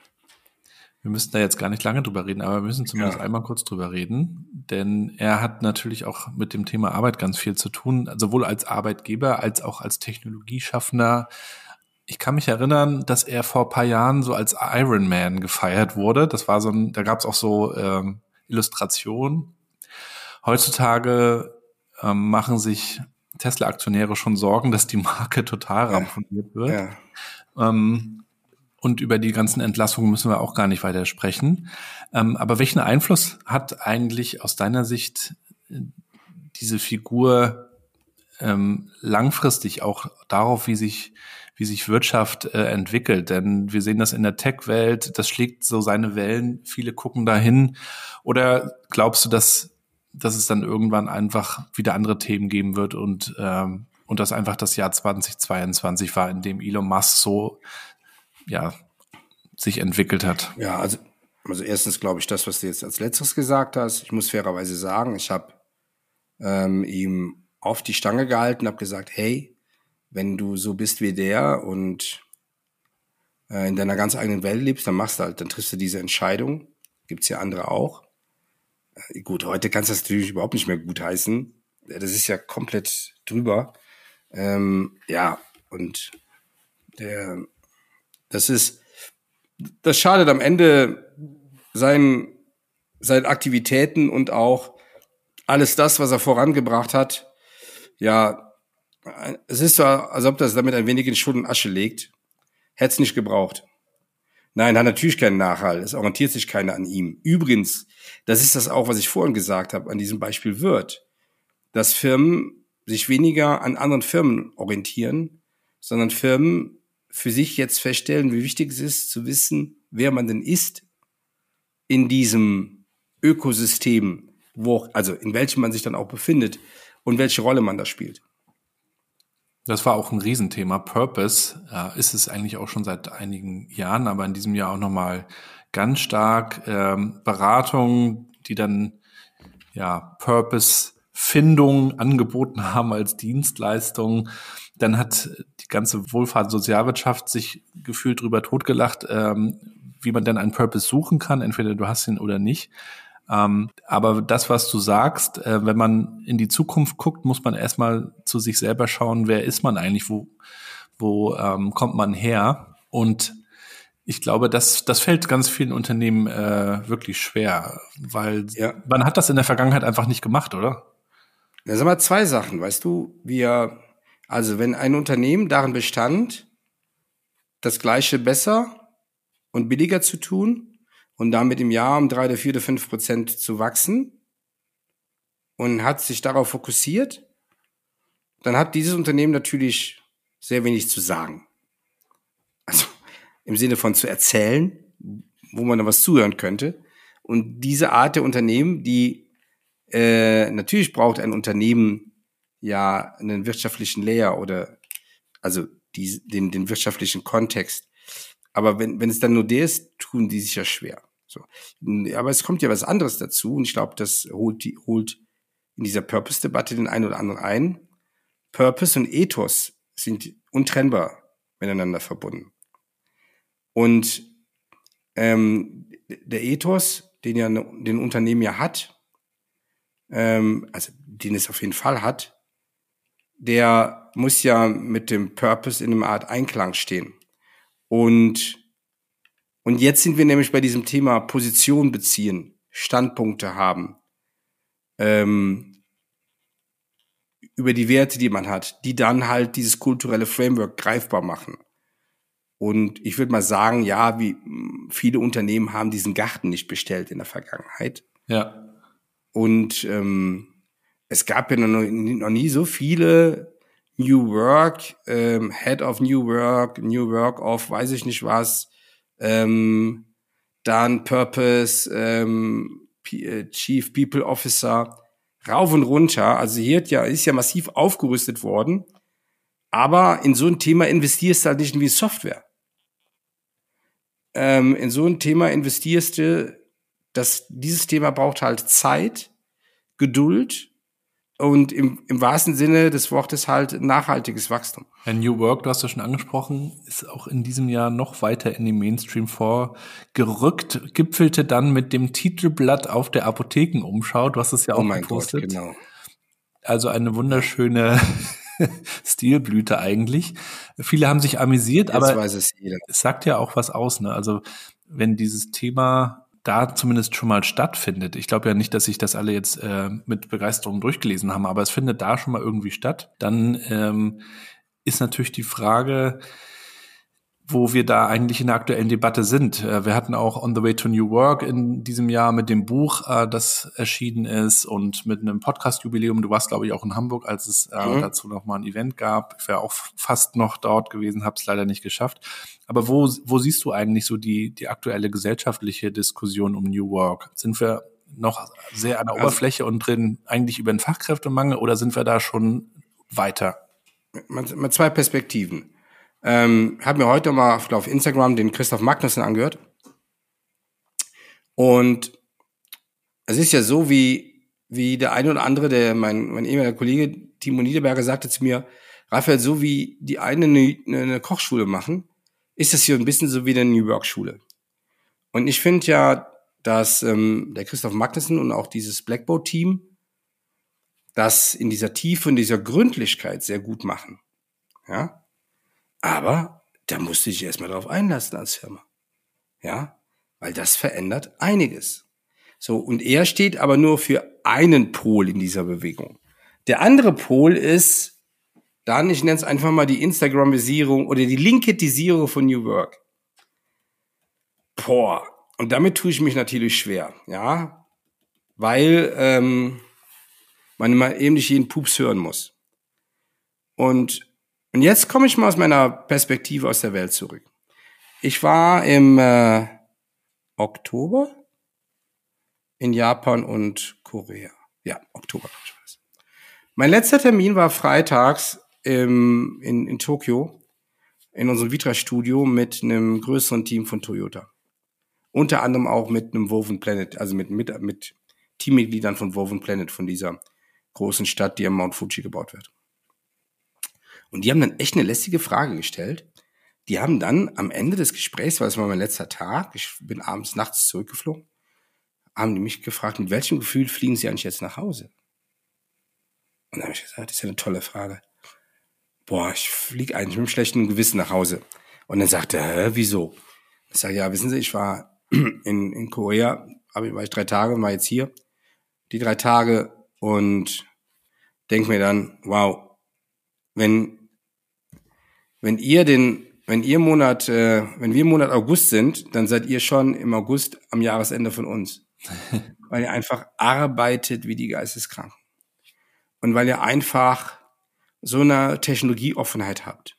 Wir müssen da jetzt gar nicht lange drüber reden, aber wir müssen zumindest ja. einmal kurz drüber reden, denn er hat natürlich auch mit dem Thema Arbeit ganz viel zu tun, sowohl als Arbeitgeber als auch als Technologieschaffender. Ich kann mich erinnern, dass er vor paar Jahren so als Iron Man gefeiert wurde. Das war so ein, da gab es auch so ähm, Illustrationen. Heutzutage ähm, machen sich Tesla-Aktionäre schon Sorgen, dass die Marke total ramponiert wird. Ja. Ähm, und über die ganzen Entlassungen müssen wir auch gar nicht weiter sprechen. Ähm, aber welchen Einfluss hat eigentlich aus deiner Sicht äh, diese Figur ähm, langfristig auch darauf, wie sich wie sich Wirtschaft äh, entwickelt. Denn wir sehen das in der Tech-Welt, das schlägt so seine Wellen, viele gucken dahin. Oder glaubst du, dass, dass es dann irgendwann einfach wieder andere Themen geben wird und, ähm, und dass einfach das Jahr 2022 war, in dem Elon Musk so ja, sich entwickelt hat? Ja, also, also erstens glaube ich das, was du jetzt als letztes gesagt hast. Ich muss fairerweise sagen, ich habe ähm, ihm auf die Stange gehalten, habe gesagt, hey, wenn du so bist wie der und äh, in deiner ganz eigenen Welt lebst, dann machst du halt, dann triffst du diese Entscheidung. Gibt's ja andere auch. Äh, gut, heute kannst du das natürlich überhaupt nicht mehr gutheißen. Das ist ja komplett drüber. Ähm, ja, und der, das ist, das schadet am Ende seinen, seinen Aktivitäten und auch alles das, was er vorangebracht hat. Ja, es ist so, als ob das damit ein wenig in Schutt und Asche legt. Hätte es nicht gebraucht. Nein, hat natürlich keinen Nachhall. Es orientiert sich keiner an ihm. Übrigens, das ist das auch, was ich vorhin gesagt habe, an diesem Beispiel wird, dass Firmen sich weniger an anderen Firmen orientieren, sondern Firmen für sich jetzt feststellen, wie wichtig es ist, zu wissen, wer man denn ist in diesem Ökosystem, wo, also in welchem man sich dann auch befindet und welche Rolle man da spielt. Das war auch ein Riesenthema. Purpose äh, ist es eigentlich auch schon seit einigen Jahren, aber in diesem Jahr auch nochmal ganz stark ähm, Beratungen, die dann ja Purpose-Findung angeboten haben als Dienstleistung. Dann hat die ganze Wohlfahrt Sozialwirtschaft sich gefühlt drüber totgelacht, ähm, wie man denn einen Purpose suchen kann. Entweder du hast ihn oder nicht. Ähm, aber das, was du sagst, äh, wenn man in die Zukunft guckt, muss man erstmal zu sich selber schauen, wer ist man eigentlich, wo, wo ähm, kommt man her? Und ich glaube, das, das fällt ganz vielen Unternehmen äh, wirklich schwer, weil ja. man hat das in der Vergangenheit einfach nicht gemacht, oder? Da sind mal zwei Sachen, weißt du, wir, also wenn ein Unternehmen darin bestand, das Gleiche besser und billiger zu tun, und damit im Jahr um drei oder vier oder fünf Prozent zu wachsen und hat sich darauf fokussiert, dann hat dieses Unternehmen natürlich sehr wenig zu sagen. Also im Sinne von zu erzählen, wo man da was zuhören könnte. Und diese Art der Unternehmen, die äh, natürlich braucht ein Unternehmen ja einen wirtschaftlichen Layer oder also die, den, den wirtschaftlichen Kontext. Aber wenn, wenn es dann nur der ist, tun die sich ja schwer. So. Aber es kommt ja was anderes dazu und ich glaube, das holt, die, holt in dieser Purpose-Debatte den einen oder anderen ein. Purpose und Ethos sind untrennbar miteinander verbunden. Und ähm, der Ethos, den ja den Unternehmen ja hat, ähm, also den es auf jeden Fall hat, der muss ja mit dem Purpose in einer Art Einklang stehen. Und und jetzt sind wir nämlich bei diesem Thema Position beziehen, Standpunkte haben, ähm, über die Werte, die man hat, die dann halt dieses kulturelle Framework greifbar machen. Und ich würde mal sagen, ja, wie viele Unternehmen haben diesen Garten nicht bestellt in der Vergangenheit. Ja. Und ähm, es gab ja noch, noch nie so viele New Work, ähm, Head of New Work, New Work of weiß ich nicht was, ähm, dann Purpose, ähm, äh, Chief People Officer, rauf und runter. Also hier ja, ist ja massiv aufgerüstet worden. Aber in so ein Thema investierst du halt nicht wie Software. Ähm, in so ein Thema investierst du, dass dieses Thema braucht halt Zeit, Geduld und im, im wahrsten Sinne des Wortes halt nachhaltiges Wachstum. Ja, New Work, du hast ja schon angesprochen, ist auch in diesem Jahr noch weiter in den Mainstream vorgerückt, gipfelte dann mit dem Titelblatt auf der Apothekenumschau. Du hast es ja oh auch oh mein gepostet. Gott, genau. Also eine wunderschöne Stilblüte eigentlich. Viele haben sich amüsiert, Jetzt aber es, es sagt ja auch was aus. Ne? Also wenn dieses Thema da zumindest schon mal stattfindet. Ich glaube ja nicht, dass sich das alle jetzt äh, mit Begeisterung durchgelesen haben, aber es findet da schon mal irgendwie statt. Dann ähm, ist natürlich die Frage, wo wir da eigentlich in der aktuellen Debatte sind. Äh, wir hatten auch On the Way to New Work in diesem Jahr mit dem Buch, äh, das erschienen ist und mit einem Podcast-Jubiläum. Du warst, glaube ich, auch in Hamburg, als es äh, mhm. dazu noch mal ein Event gab. Ich wäre auch fast noch dort gewesen, habe es leider nicht geschafft. Aber wo, wo siehst du eigentlich so die, die aktuelle gesellschaftliche Diskussion um New Work? Sind wir noch sehr an der also, Oberfläche und drin eigentlich über den Fachkräftemangel oder sind wir da schon weiter? Mit zwei Perspektiven. Ähm, habe mir heute mal auf Instagram den Christoph Magnussen angehört. Und es ist ja so, wie, wie der eine oder andere, der mein, mein ehemaliger Kollege Timo Niederberger sagte zu mir, Raphael, so wie die einen eine, eine Kochschule machen, ist das hier ein bisschen so wie eine New York Schule. Und ich finde ja, dass ähm, der Christoph Magnussen und auch dieses Blackboard-Team das in dieser Tiefe und dieser Gründlichkeit sehr gut machen. Ja. Aber da musste ich erstmal drauf einlassen als Firma. Ja. Weil das verändert einiges. So. Und er steht aber nur für einen Pol in dieser Bewegung. Der andere Pol ist dann, ich nenne es einfach mal die Instagramisierung oder die Linketisierung von New Work. Boah. Und damit tue ich mich natürlich schwer. Ja. Weil, ähm, man immer eben nicht jeden Pups hören muss. Und, und jetzt komme ich mal aus meiner Perspektive aus der Welt zurück. Ich war im äh, Oktober in Japan und Korea. Ja, Oktober. Ich weiß. Mein letzter Termin war freitags im, in, in Tokio in unserem Vitra-Studio mit einem größeren Team von Toyota. Unter anderem auch mit einem Woven Planet, also mit, mit, mit Teammitgliedern von Woven Planet, von dieser großen Stadt, die am Mount Fuji gebaut wird. Und die haben dann echt eine lästige Frage gestellt. Die haben dann am Ende des Gesprächs, weil es war mein letzter Tag, ich bin abends nachts zurückgeflogen, haben die mich gefragt, mit welchem Gefühl fliegen sie eigentlich jetzt nach Hause? Und dann habe ich gesagt, das ist ja eine tolle Frage. Boah, ich fliege eigentlich mit einem schlechten Gewissen nach Hause. Und dann sagte er, hä, wieso? Ich sage, ja, wissen Sie, ich war in, in Korea, war ich drei Tage und war jetzt hier. Die drei Tage und denke mir dann, wow, wenn, wenn ihr den, wenn ihr Monat, äh, wenn wir im Monat August sind, dann seid ihr schon im August am Jahresende von uns. weil ihr einfach arbeitet wie die Geisteskranken. Und weil ihr einfach so eine Technologieoffenheit habt.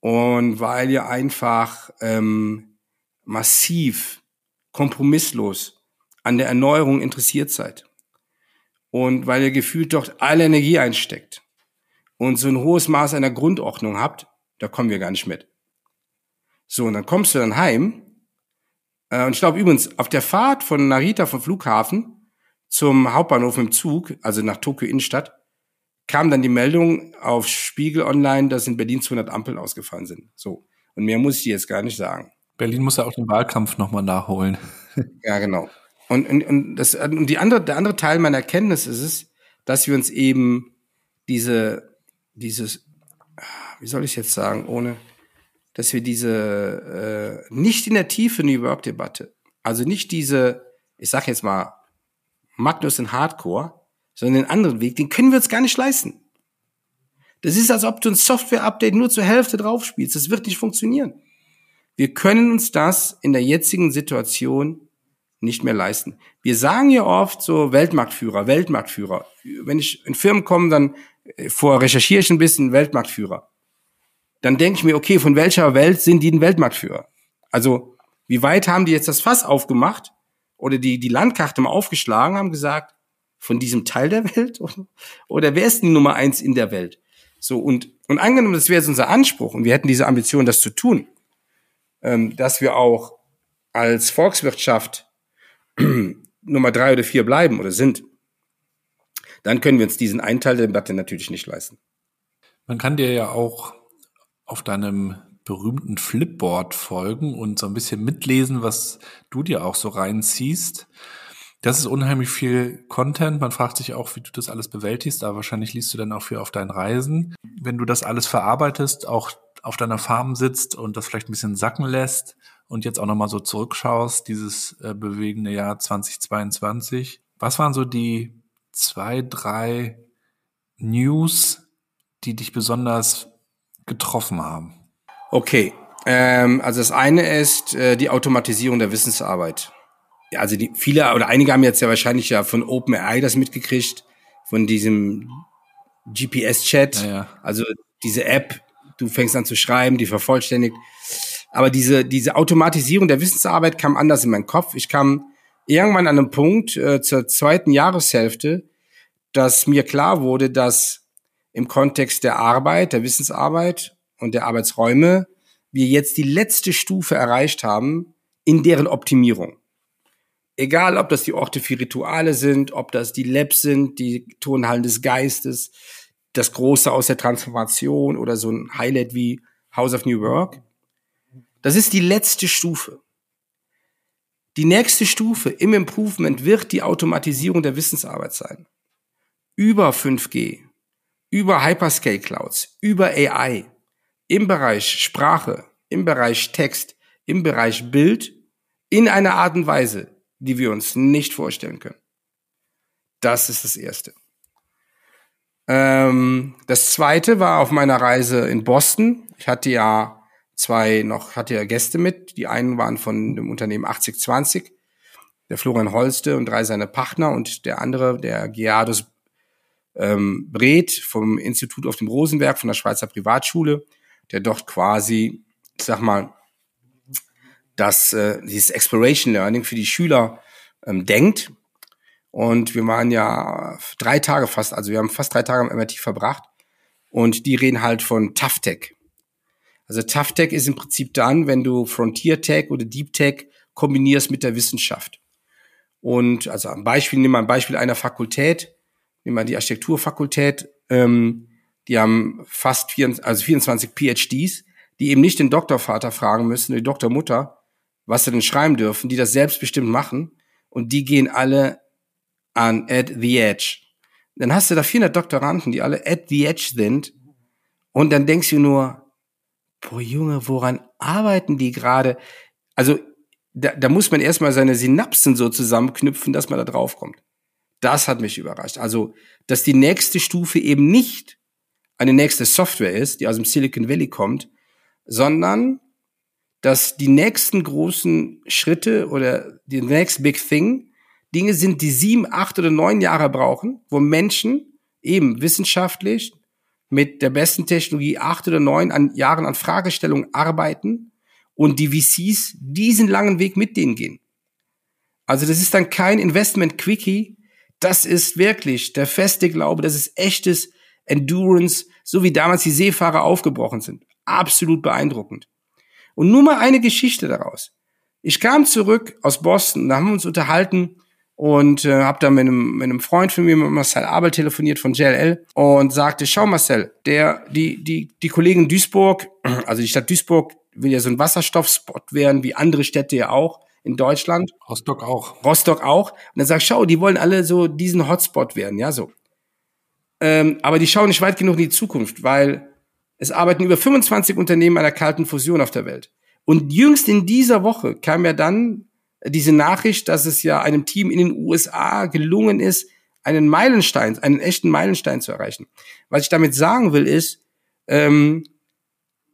Und weil ihr einfach ähm, massiv, kompromisslos an der Erneuerung interessiert seid und weil ihr gefühlt dort alle Energie einsteckt und so ein hohes Maß einer Grundordnung habt, da kommen wir gar nicht mit. So, und dann kommst du dann heim. Äh, und ich glaube übrigens, auf der Fahrt von Narita vom Flughafen zum Hauptbahnhof im Zug, also nach Tokio Innenstadt, kam dann die Meldung auf Spiegel Online, dass in Berlin 200 Ampeln ausgefallen sind. So. Und mehr muss ich dir jetzt gar nicht sagen. Berlin muss ja auch den Wahlkampf nochmal nachholen. ja, genau. Und, und, und, das, und die andere, der andere Teil meiner Erkenntnis ist es, dass wir uns eben diese, dieses, wie soll ich jetzt sagen, ohne, dass wir diese, äh, nicht in der Tiefe New Work-Debatte, also nicht diese, ich sag jetzt mal, Magnus in Hardcore, sondern den anderen Weg, den können wir uns gar nicht leisten. Das ist, als ob du ein Software-Update nur zur Hälfte draufspielst. Das wird nicht funktionieren. Wir können uns das in der jetzigen Situation nicht mehr leisten. Wir sagen ja oft so Weltmarktführer, Weltmarktführer. Wenn ich in Firmen komme, dann vor recherchiere ich ein bisschen Weltmarktführer. Dann denke ich mir, okay, von welcher Welt sind die ein Weltmarktführer? Also, wie weit haben die jetzt das Fass aufgemacht oder die, die Landkarte mal aufgeschlagen, haben gesagt, von diesem Teil der Welt oder, oder wer ist die Nummer eins in der Welt? So, und, und angenommen, das wäre jetzt unser Anspruch und wir hätten diese Ambition, das zu tun, ähm, dass wir auch als Volkswirtschaft Nummer drei oder vier bleiben oder sind, dann können wir uns diesen einen Teil der Debatte natürlich nicht leisten. Man kann dir ja auch auf deinem berühmten Flipboard folgen und so ein bisschen mitlesen, was du dir auch so reinziehst. Das ist unheimlich viel Content. Man fragt sich auch, wie du das alles bewältigst, aber wahrscheinlich liest du dann auch viel auf deinen Reisen. Wenn du das alles verarbeitest, auch auf deiner Farm sitzt und das vielleicht ein bisschen sacken lässt und jetzt auch nochmal so zurückschaust, dieses äh, bewegende Jahr 2022, was waren so die zwei, drei News, die dich besonders getroffen haben? Okay, ähm, also das eine ist äh, die Automatisierung der Wissensarbeit. Ja, also die viele oder einige haben jetzt ja wahrscheinlich ja von OpenAI das mitgekriegt, von diesem GPS-Chat, ja, ja. also diese App, du fängst an zu schreiben, die vervollständigt. Aber diese, diese Automatisierung der Wissensarbeit kam anders in meinen Kopf. Ich kam irgendwann an einem Punkt äh, zur zweiten Jahreshälfte, dass mir klar wurde, dass im Kontext der Arbeit, der Wissensarbeit und der Arbeitsräume wir jetzt die letzte Stufe erreicht haben in deren Optimierung. Egal, ob das die Orte für Rituale sind, ob das die Labs sind, die Turnhallen des Geistes, das Große aus der Transformation oder so ein Highlight wie House of New Work. Das ist die letzte Stufe. Die nächste Stufe im Improvement wird die Automatisierung der Wissensarbeit sein. Über 5G, über Hyperscale Clouds, über AI, im Bereich Sprache, im Bereich Text, im Bereich Bild, in einer Art und Weise, die wir uns nicht vorstellen können. Das ist das Erste. Ähm, das Zweite war auf meiner Reise in Boston. Ich hatte ja zwei noch, hatte ja Gäste mit. Die einen waren von dem Unternehmen 8020, der Florian Holste und drei seine Partner und der andere, der Gerardus ähm, Breth vom Institut auf dem Rosenberg von der Schweizer Privatschule, der dort quasi, ich sag mal, das, äh, dieses Exploration Learning für die Schüler ähm, denkt. Und wir waren ja drei Tage fast, also wir haben fast drei Tage am MIT verbracht. Und die reden halt von Tough Tech. Also Tough Tech ist im Prinzip dann, wenn du Frontier Tech oder Deep Tech kombinierst mit der Wissenschaft. Und also am Beispiel, nimm mal ein Beispiel einer Fakultät, nimm mal die Architekturfakultät, ähm, die haben fast 24, also 24 PhDs, die eben nicht den Doktorvater fragen müssen, die Doktormutter, was sie denn schreiben dürfen, die das selbstbestimmt machen und die gehen alle an at the edge. Dann hast du da 400 Doktoranden, die alle at the edge sind und dann denkst du nur, boah Junge, woran arbeiten die gerade? Also da, da muss man erstmal seine Synapsen so zusammenknüpfen, dass man da drauf kommt. Das hat mich überrascht. Also, dass die nächste Stufe eben nicht eine nächste Software ist, die aus dem Silicon Valley kommt, sondern dass die nächsten großen Schritte oder die next big thing Dinge sind, die sieben, acht oder neun Jahre brauchen, wo Menschen eben wissenschaftlich mit der besten Technologie acht oder neun an Jahren an Fragestellungen arbeiten und die VCs diesen langen Weg mit denen gehen. Also das ist dann kein Investment Quickie, das ist wirklich der feste Glaube, das ist echtes Endurance, so wie damals die Seefahrer aufgebrochen sind. Absolut beeindruckend. Und nur mal eine Geschichte daraus. Ich kam zurück aus Boston, da haben wir uns unterhalten und äh, habe da mit einem, mit einem Freund von mir, mit Marcel Abel, telefoniert von JLL und sagte, schau Marcel, der, die, die, die Kollegen Duisburg, also die Stadt Duisburg will ja so ein Wasserstoffspot werden, wie andere Städte ja auch in Deutschland. Rostock auch. Rostock auch. Und dann sag ich, schau, die wollen alle so diesen Hotspot werden, ja, so. Ähm, aber die schauen nicht weit genug in die Zukunft, weil es arbeiten über 25 Unternehmen an der kalten Fusion auf der Welt. Und jüngst in dieser Woche kam ja dann diese Nachricht, dass es ja einem Team in den USA gelungen ist, einen Meilenstein, einen echten Meilenstein zu erreichen. Was ich damit sagen will, ist, ähm,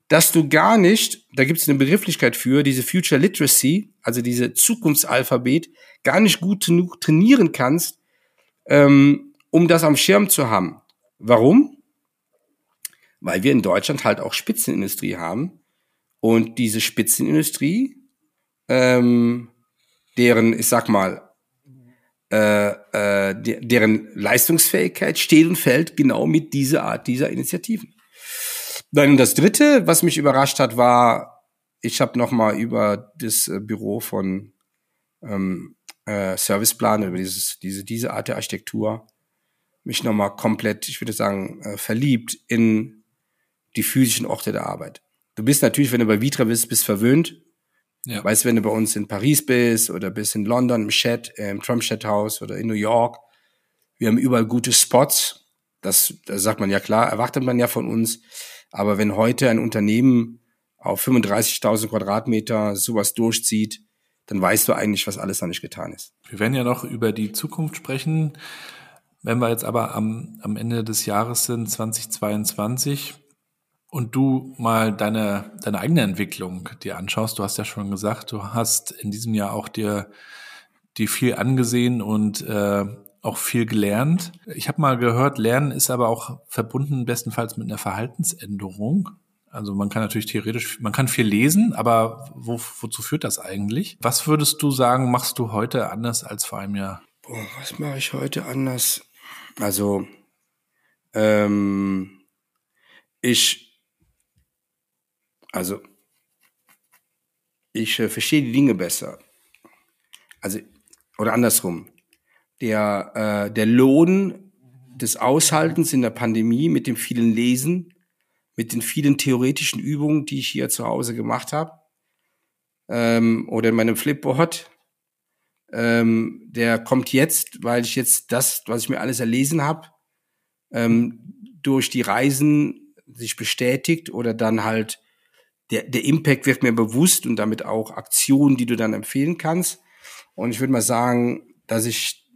dass du gar nicht, da gibt es eine Begrifflichkeit für, diese Future Literacy, also diese Zukunftsalphabet, gar nicht gut genug trainieren kannst, ähm, um das am Schirm zu haben. Warum? Weil wir in Deutschland halt auch Spitzenindustrie haben und diese Spitzenindustrie ähm, deren, ich sag mal, äh, äh, deren Leistungsfähigkeit steht und fällt genau mit dieser Art dieser Initiativen. Dann das Dritte, was mich überrascht hat, war, ich habe noch mal über das äh, Büro von ähm, äh, Serviceplan, über dieses, diese, diese Art der Architektur, mich noch mal komplett, ich würde sagen, äh, verliebt in die physischen Orte der Arbeit. Du bist natürlich, wenn du bei Vitra bist, bist verwöhnt, ja. Weißt du, wenn du bei uns in Paris bist oder bist in London im Chat, äh, im Trump Chat House oder in New York, wir haben überall gute Spots. Das, das sagt man ja klar, erwartet man ja von uns. Aber wenn heute ein Unternehmen auf 35.000 Quadratmeter sowas durchzieht, dann weißt du eigentlich, was alles noch nicht getan ist. Wir werden ja noch über die Zukunft sprechen. Wenn wir jetzt aber am, am Ende des Jahres sind, 2022, und du mal deine, deine eigene Entwicklung dir anschaust, du hast ja schon gesagt, du hast in diesem Jahr auch dir die viel angesehen und äh, auch viel gelernt. Ich habe mal gehört, Lernen ist aber auch verbunden bestenfalls mit einer Verhaltensänderung. Also man kann natürlich theoretisch, man kann viel lesen, aber wo, wozu führt das eigentlich? Was würdest du sagen, machst du heute anders als vor einem Jahr? Boah, was mache ich heute anders? Also ähm, ich also, ich äh, verstehe die Dinge besser. Also, oder andersrum. Der, äh, der Lohn des Aushaltens in der Pandemie, mit dem vielen Lesen, mit den vielen theoretischen Übungen, die ich hier zu Hause gemacht habe, ähm, oder in meinem Flipboard, ähm, der kommt jetzt, weil ich jetzt das, was ich mir alles erlesen habe, ähm, durch die Reisen sich bestätigt oder dann halt der, der Impact wird mir bewusst und damit auch Aktionen, die du dann empfehlen kannst. Und ich würde mal sagen, dass ich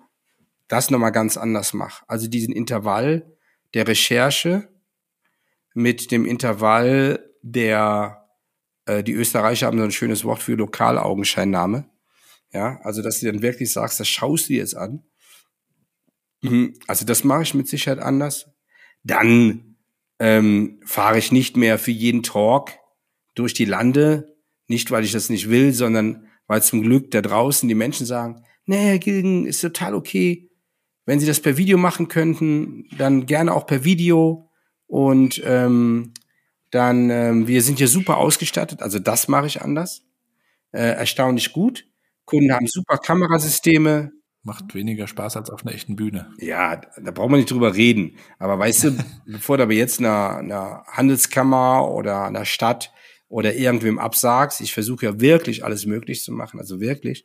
das nochmal ganz anders mache. Also diesen Intervall der Recherche mit dem Intervall der, äh, die Österreicher haben so ein schönes Wort für Lokalaugenscheinnahme. Ja, also dass du dann wirklich sagst, das schaust du jetzt an. Mhm. Also das mache ich mit Sicherheit anders. Dann ähm, fahre ich nicht mehr für jeden Talk durch die Lande, nicht weil ich das nicht will, sondern weil zum Glück da draußen die Menschen sagen, nee, Herr Gilgen, ist total okay. Wenn Sie das per Video machen könnten, dann gerne auch per Video. Und ähm, dann, ähm, wir sind hier super ausgestattet, also das mache ich anders. Äh, erstaunlich gut. Kunden haben super Kamerasysteme. Macht weniger Spaß als auf einer echten Bühne. Ja, da braucht man nicht drüber reden. Aber weißt du, bevor du aber jetzt einer, einer Handelskammer oder einer Stadt oder irgendwem absagst, ich versuche ja wirklich alles möglich zu machen, also wirklich,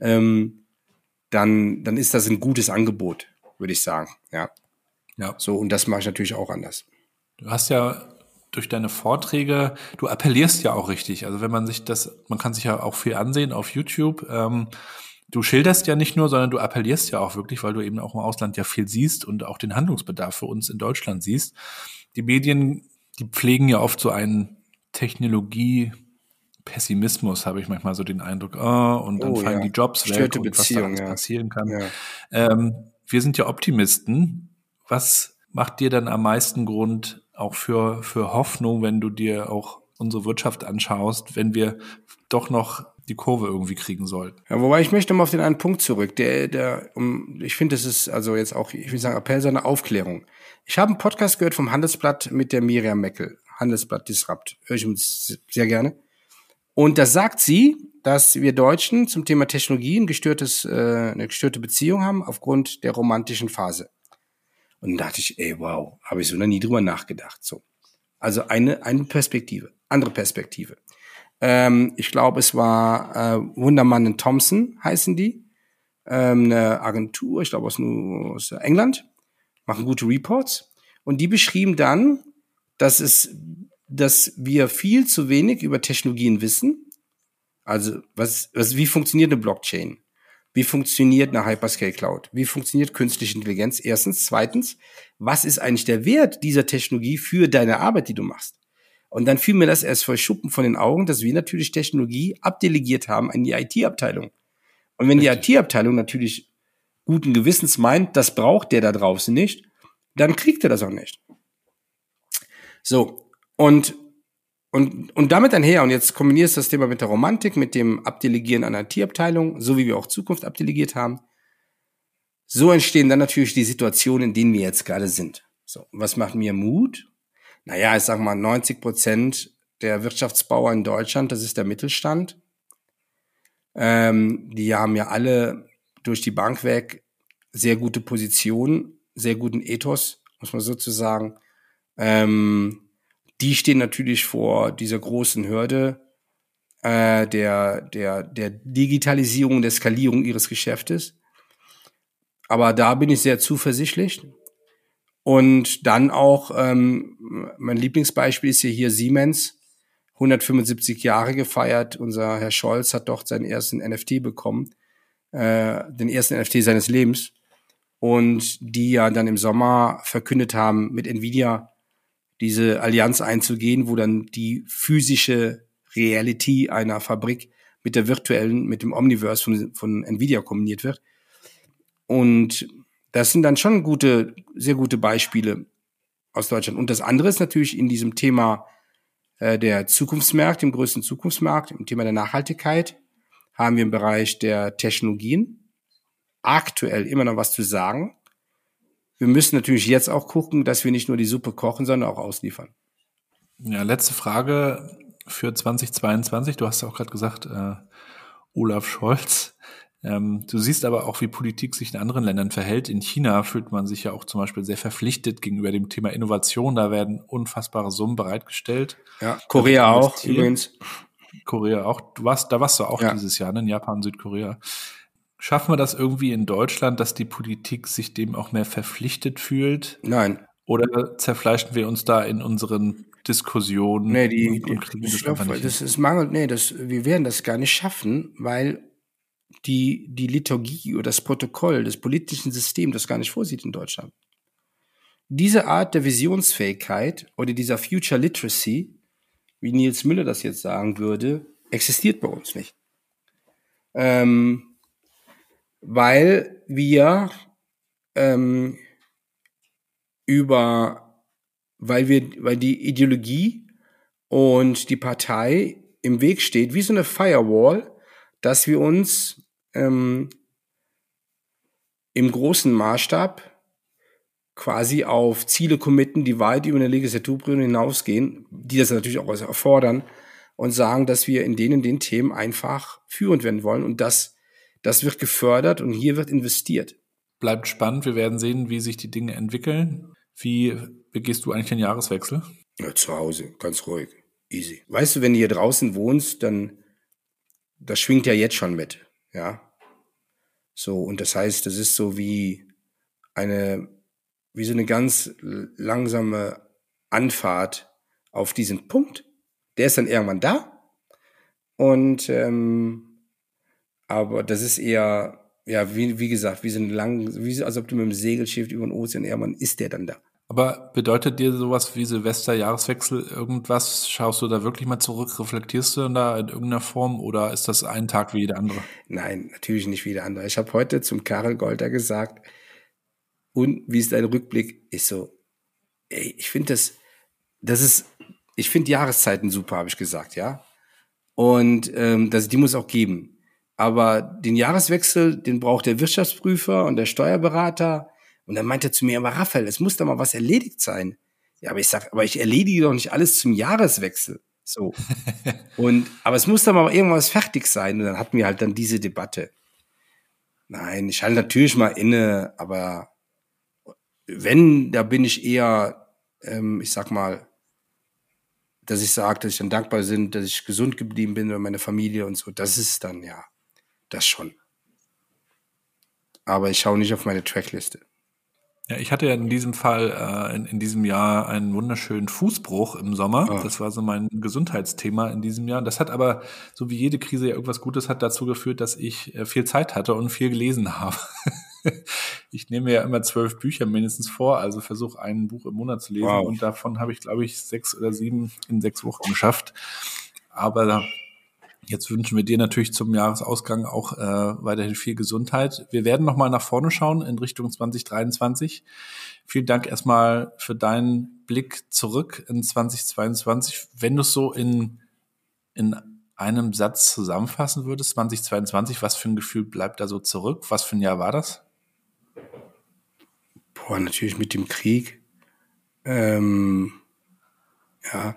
ähm, dann, dann ist das ein gutes Angebot, würde ich sagen. Ja. Ja. So, und das mache ich natürlich auch anders. Du hast ja durch deine Vorträge, du appellierst ja auch richtig. Also wenn man sich das, man kann sich ja auch viel ansehen auf YouTube. Ähm, du schilderst ja nicht nur, sondern du appellierst ja auch wirklich, weil du eben auch im Ausland ja viel siehst und auch den Handlungsbedarf für uns in Deutschland siehst. Die Medien, die pflegen ja oft so einen Technologie, Pessimismus habe ich manchmal so den Eindruck, oh, und dann oh, fallen ja. die Jobs Störte weg und was da alles ja. passieren kann. Ja. Ähm, wir sind ja Optimisten. Was macht dir dann am meisten Grund auch für, für Hoffnung, wenn du dir auch unsere Wirtschaft anschaust, wenn wir doch noch die Kurve irgendwie kriegen sollten. Ja, wobei ich möchte mal auf den einen Punkt zurück, der, der, um, ich finde, das ist also jetzt auch, ich will sagen, Appell seiner Aufklärung. Ich habe einen Podcast gehört vom Handelsblatt mit der Miriam Meckel, Handelsblatt Disrupt, höre ich uns sehr gerne. Und da sagt sie, dass wir Deutschen zum Thema Technologie ein gestörtes, äh, eine gestörte Beziehung haben aufgrund der romantischen Phase. Und dann dachte ich, ey, wow, habe ich so noch nie drüber nachgedacht. So. Also eine, eine Perspektive, andere Perspektive. Ähm, ich glaube, es war äh, Wundermann Thompson, heißen die. Ähm, eine Agentur, ich glaube aus, aus England, machen gute Reports. Und die beschrieben dann, dass es dass wir viel zu wenig über Technologien wissen. Also, was, was, wie funktioniert eine Blockchain? Wie funktioniert eine Hyperscale Cloud? Wie funktioniert künstliche Intelligenz? Erstens. Zweitens, was ist eigentlich der Wert dieser Technologie für deine Arbeit, die du machst? Und dann fiel mir das erst voll Schuppen von den Augen, dass wir natürlich Technologie abdelegiert haben an die IT-Abteilung. Und wenn die IT-Abteilung natürlich guten Gewissens meint, das braucht der da draußen nicht, dann kriegt er das auch nicht. So, und, und, und damit einher, und jetzt kombinierst du das Thema mit der Romantik, mit dem Abdelegieren einer IT-Abteilung, so wie wir auch Zukunft abdelegiert haben. So entstehen dann natürlich die Situationen, in denen wir jetzt gerade sind. So, was macht mir Mut? Naja, ich sag mal, 90 Prozent der Wirtschaftsbauer in Deutschland, das ist der Mittelstand. Ähm, die haben ja alle durch die Bank weg sehr gute Positionen, sehr guten Ethos, muss man sozusagen. Ähm, die stehen natürlich vor dieser großen Hürde äh, der, der, der Digitalisierung, der Skalierung ihres Geschäftes. Aber da bin ich sehr zuversichtlich. Und dann auch, ähm, mein Lieblingsbeispiel ist hier, hier Siemens, 175 Jahre gefeiert. Unser Herr Scholz hat dort seinen ersten NFT bekommen, äh, den ersten NFT seines Lebens. Und die ja dann im Sommer verkündet haben, mit Nvidia diese Allianz einzugehen, wo dann die physische Reality einer Fabrik mit der virtuellen, mit dem Omniverse von, von Nvidia kombiniert wird. Und das sind dann schon gute, sehr gute Beispiele aus Deutschland. Und das andere ist natürlich in diesem Thema äh, der Zukunftsmärkte, im größten Zukunftsmarkt, im Thema der Nachhaltigkeit, haben wir im Bereich der Technologien aktuell immer noch was zu sagen wir müssen natürlich jetzt auch gucken, dass wir nicht nur die Suppe kochen, sondern auch ausliefern. Ja, letzte Frage für 2022. Du hast ja auch gerade gesagt, äh, Olaf Scholz. Ähm, du siehst aber auch, wie Politik sich in anderen Ländern verhält. In China fühlt man sich ja auch zum Beispiel sehr verpflichtet gegenüber dem Thema Innovation. Da werden unfassbare Summen bereitgestellt. Ja, Korea auch übrigens. Korea auch. Du warst, da warst du auch ja. dieses Jahr, ne? in Japan, Südkorea. Schaffen wir das irgendwie in Deutschland, dass die Politik sich dem auch mehr verpflichtet fühlt? Nein. Oder zerfleischen wir uns da in unseren Diskussionen? Nee, die, und, die, das, glaub, das ist mangelt, nee, das, wir werden das gar nicht schaffen, weil die, die Liturgie oder das Protokoll des politischen Systems das gar nicht vorsieht in Deutschland. Diese Art der Visionsfähigkeit oder dieser Future Literacy, wie Nils Müller das jetzt sagen würde, existiert bei uns nicht. Ähm, weil wir ähm, über, weil wir, weil die Ideologie und die Partei im Weg steht, wie so eine Firewall, dass wir uns ähm, im großen Maßstab quasi auf Ziele committen, die weit über eine Legislaturperiode hinausgehen, die das natürlich auch erfordern und sagen, dass wir in denen den Themen einfach führend werden wollen und das, das wird gefördert und hier wird investiert. Bleibt spannend. Wir werden sehen, wie sich die Dinge entwickeln. Wie begehst du eigentlich den Jahreswechsel? Ja, zu Hause, ganz ruhig, easy. Weißt du, wenn du hier draußen wohnst, dann das schwingt ja jetzt schon mit, ja. So, und das heißt, das ist so wie eine, wie so eine ganz langsame Anfahrt auf diesen Punkt. Der ist dann irgendwann da. Und ähm, aber das ist eher, ja, wie, wie gesagt, wie so ein lang, wie, als ob du mit dem Segelschiff über den Ozean irgendwann ist der dann da. Aber bedeutet dir sowas wie Silvester, Jahreswechsel irgendwas? Schaust du da wirklich mal zurück? Reflektierst du da in irgendeiner Form oder ist das ein Tag wie jeder andere? Nein, natürlich nicht wie jeder andere. Ich habe heute zum Karel Golder gesagt, und wie ist dein Rückblick? Ist so, ey, ich finde das, das ist, ich finde Jahreszeiten super, habe ich gesagt, ja. Und ähm, das, die muss auch geben. Aber den Jahreswechsel, den braucht der Wirtschaftsprüfer und der Steuerberater und dann meinte er zu mir, aber Raphael, es muss doch mal was erledigt sein. Ja, aber ich sag, aber ich erledige doch nicht alles zum Jahreswechsel. So. und, aber es muss doch mal irgendwas fertig sein. Und dann hatten wir halt dann diese Debatte. Nein, ich halte natürlich mal inne, aber wenn, da bin ich eher, ähm, ich sag mal, dass ich sage, dass ich dann dankbar bin, dass ich gesund geblieben bin und meine Familie und so. Das ist dann ja, das schon. Aber ich schaue nicht auf meine Trackliste. Ja, ich hatte ja in diesem Fall, äh, in, in diesem Jahr einen wunderschönen Fußbruch im Sommer. Oh. Das war so mein Gesundheitsthema in diesem Jahr. Das hat aber, so wie jede Krise ja irgendwas Gutes hat, dazu geführt, dass ich äh, viel Zeit hatte und viel gelesen habe. ich nehme ja immer zwölf Bücher mindestens vor, also versuche ein Buch im Monat zu lesen wow. und davon habe ich, glaube ich, sechs oder sieben in sechs Wochen geschafft. Aber Jetzt wünschen wir dir natürlich zum Jahresausgang auch äh, weiterhin viel Gesundheit. Wir werden nochmal nach vorne schauen in Richtung 2023. Vielen Dank erstmal für deinen Blick zurück in 2022. Wenn du es so in, in einem Satz zusammenfassen würdest, 2022, was für ein Gefühl bleibt da so zurück? Was für ein Jahr war das? Boah, natürlich mit dem Krieg. Ähm, ja,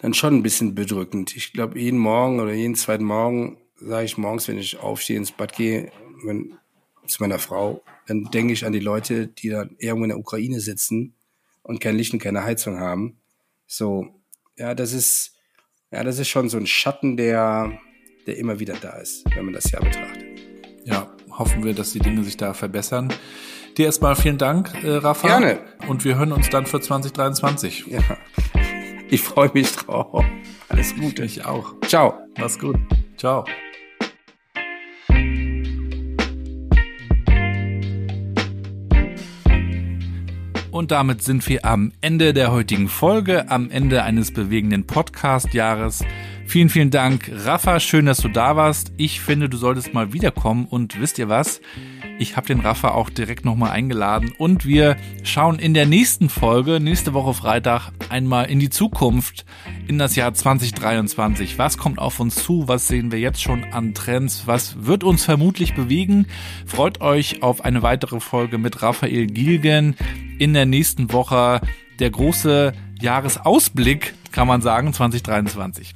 dann schon ein bisschen bedrückend. Ich glaube, jeden Morgen oder jeden zweiten Morgen sage ich morgens, wenn ich aufstehe, ins Bad gehe, wenn, zu meiner Frau, dann denke ich an die Leute, die da irgendwo in der Ukraine sitzen und kein Licht und keine Heizung haben. So, ja, das ist, ja, das ist schon so ein Schatten, der, der immer wieder da ist, wenn man das Jahr betrachtet. Ja, hoffen wir, dass die Dinge sich da verbessern. Dir erstmal vielen Dank, äh, Rafa. Gerne. Und wir hören uns dann für 2023. Ja. Ich freue mich drauf. Alles Gute. Ich auch. Ciao. Mach's gut. Ciao. Und damit sind wir am Ende der heutigen Folge, am Ende eines bewegenden Podcast-Jahres. Vielen, vielen Dank, Rafa. Schön, dass du da warst. Ich finde, du solltest mal wiederkommen. Und wisst ihr was? Ich habe den Rafa auch direkt nochmal eingeladen und wir schauen in der nächsten Folge, nächste Woche Freitag, einmal in die Zukunft, in das Jahr 2023. Was kommt auf uns zu? Was sehen wir jetzt schon an Trends? Was wird uns vermutlich bewegen? Freut euch auf eine weitere Folge mit Raphael Gilgen in der nächsten Woche. Der große Jahresausblick, kann man sagen, 2023.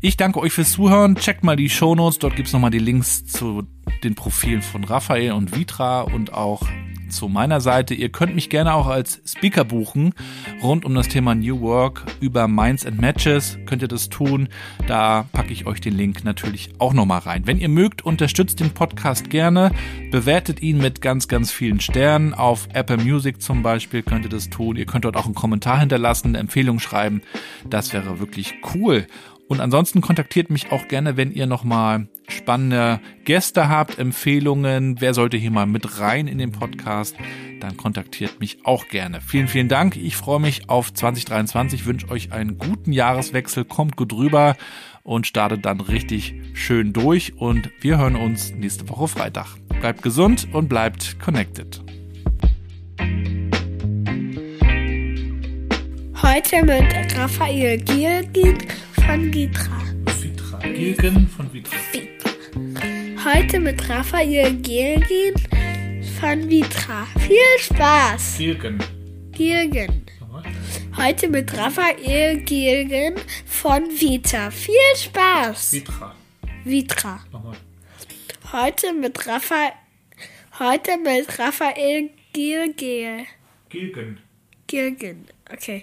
Ich danke euch fürs Zuhören. Checkt mal die Shownotes. Dort gibt's nochmal die Links zu den Profilen von Raphael und Vitra und auch zu meiner Seite. Ihr könnt mich gerne auch als Speaker buchen rund um das Thema New Work über Minds and Matches. Könnt ihr das tun? Da packe ich euch den Link natürlich auch nochmal rein. Wenn ihr mögt, unterstützt den Podcast gerne. Bewertet ihn mit ganz, ganz vielen Sternen. Auf Apple Music zum Beispiel könnt ihr das tun. Ihr könnt dort auch einen Kommentar hinterlassen, eine Empfehlung schreiben. Das wäre wirklich cool. Und ansonsten kontaktiert mich auch gerne, wenn ihr nochmal spannende Gäste habt, Empfehlungen, wer sollte hier mal mit rein in den Podcast, dann kontaktiert mich auch gerne. Vielen, vielen Dank. Ich freue mich auf 2023, wünsche euch einen guten Jahreswechsel, kommt gut rüber und startet dann richtig schön durch und wir hören uns nächste Woche Freitag. Bleibt gesund und bleibt connected. Heute mit Raphael Giergin von Vitra. Vitra. Gilgen von Vitra. Heute mit Raphael Giergin von Vitra. Viel Spaß! Gilgen. Giergen. Heute mit Raphael Giergen von Vita. Viel Spaß! Vitra. Vitra. Heute mit Raphael. Heute mit Raphael Giergel. Gilgen. Giergen. Okay.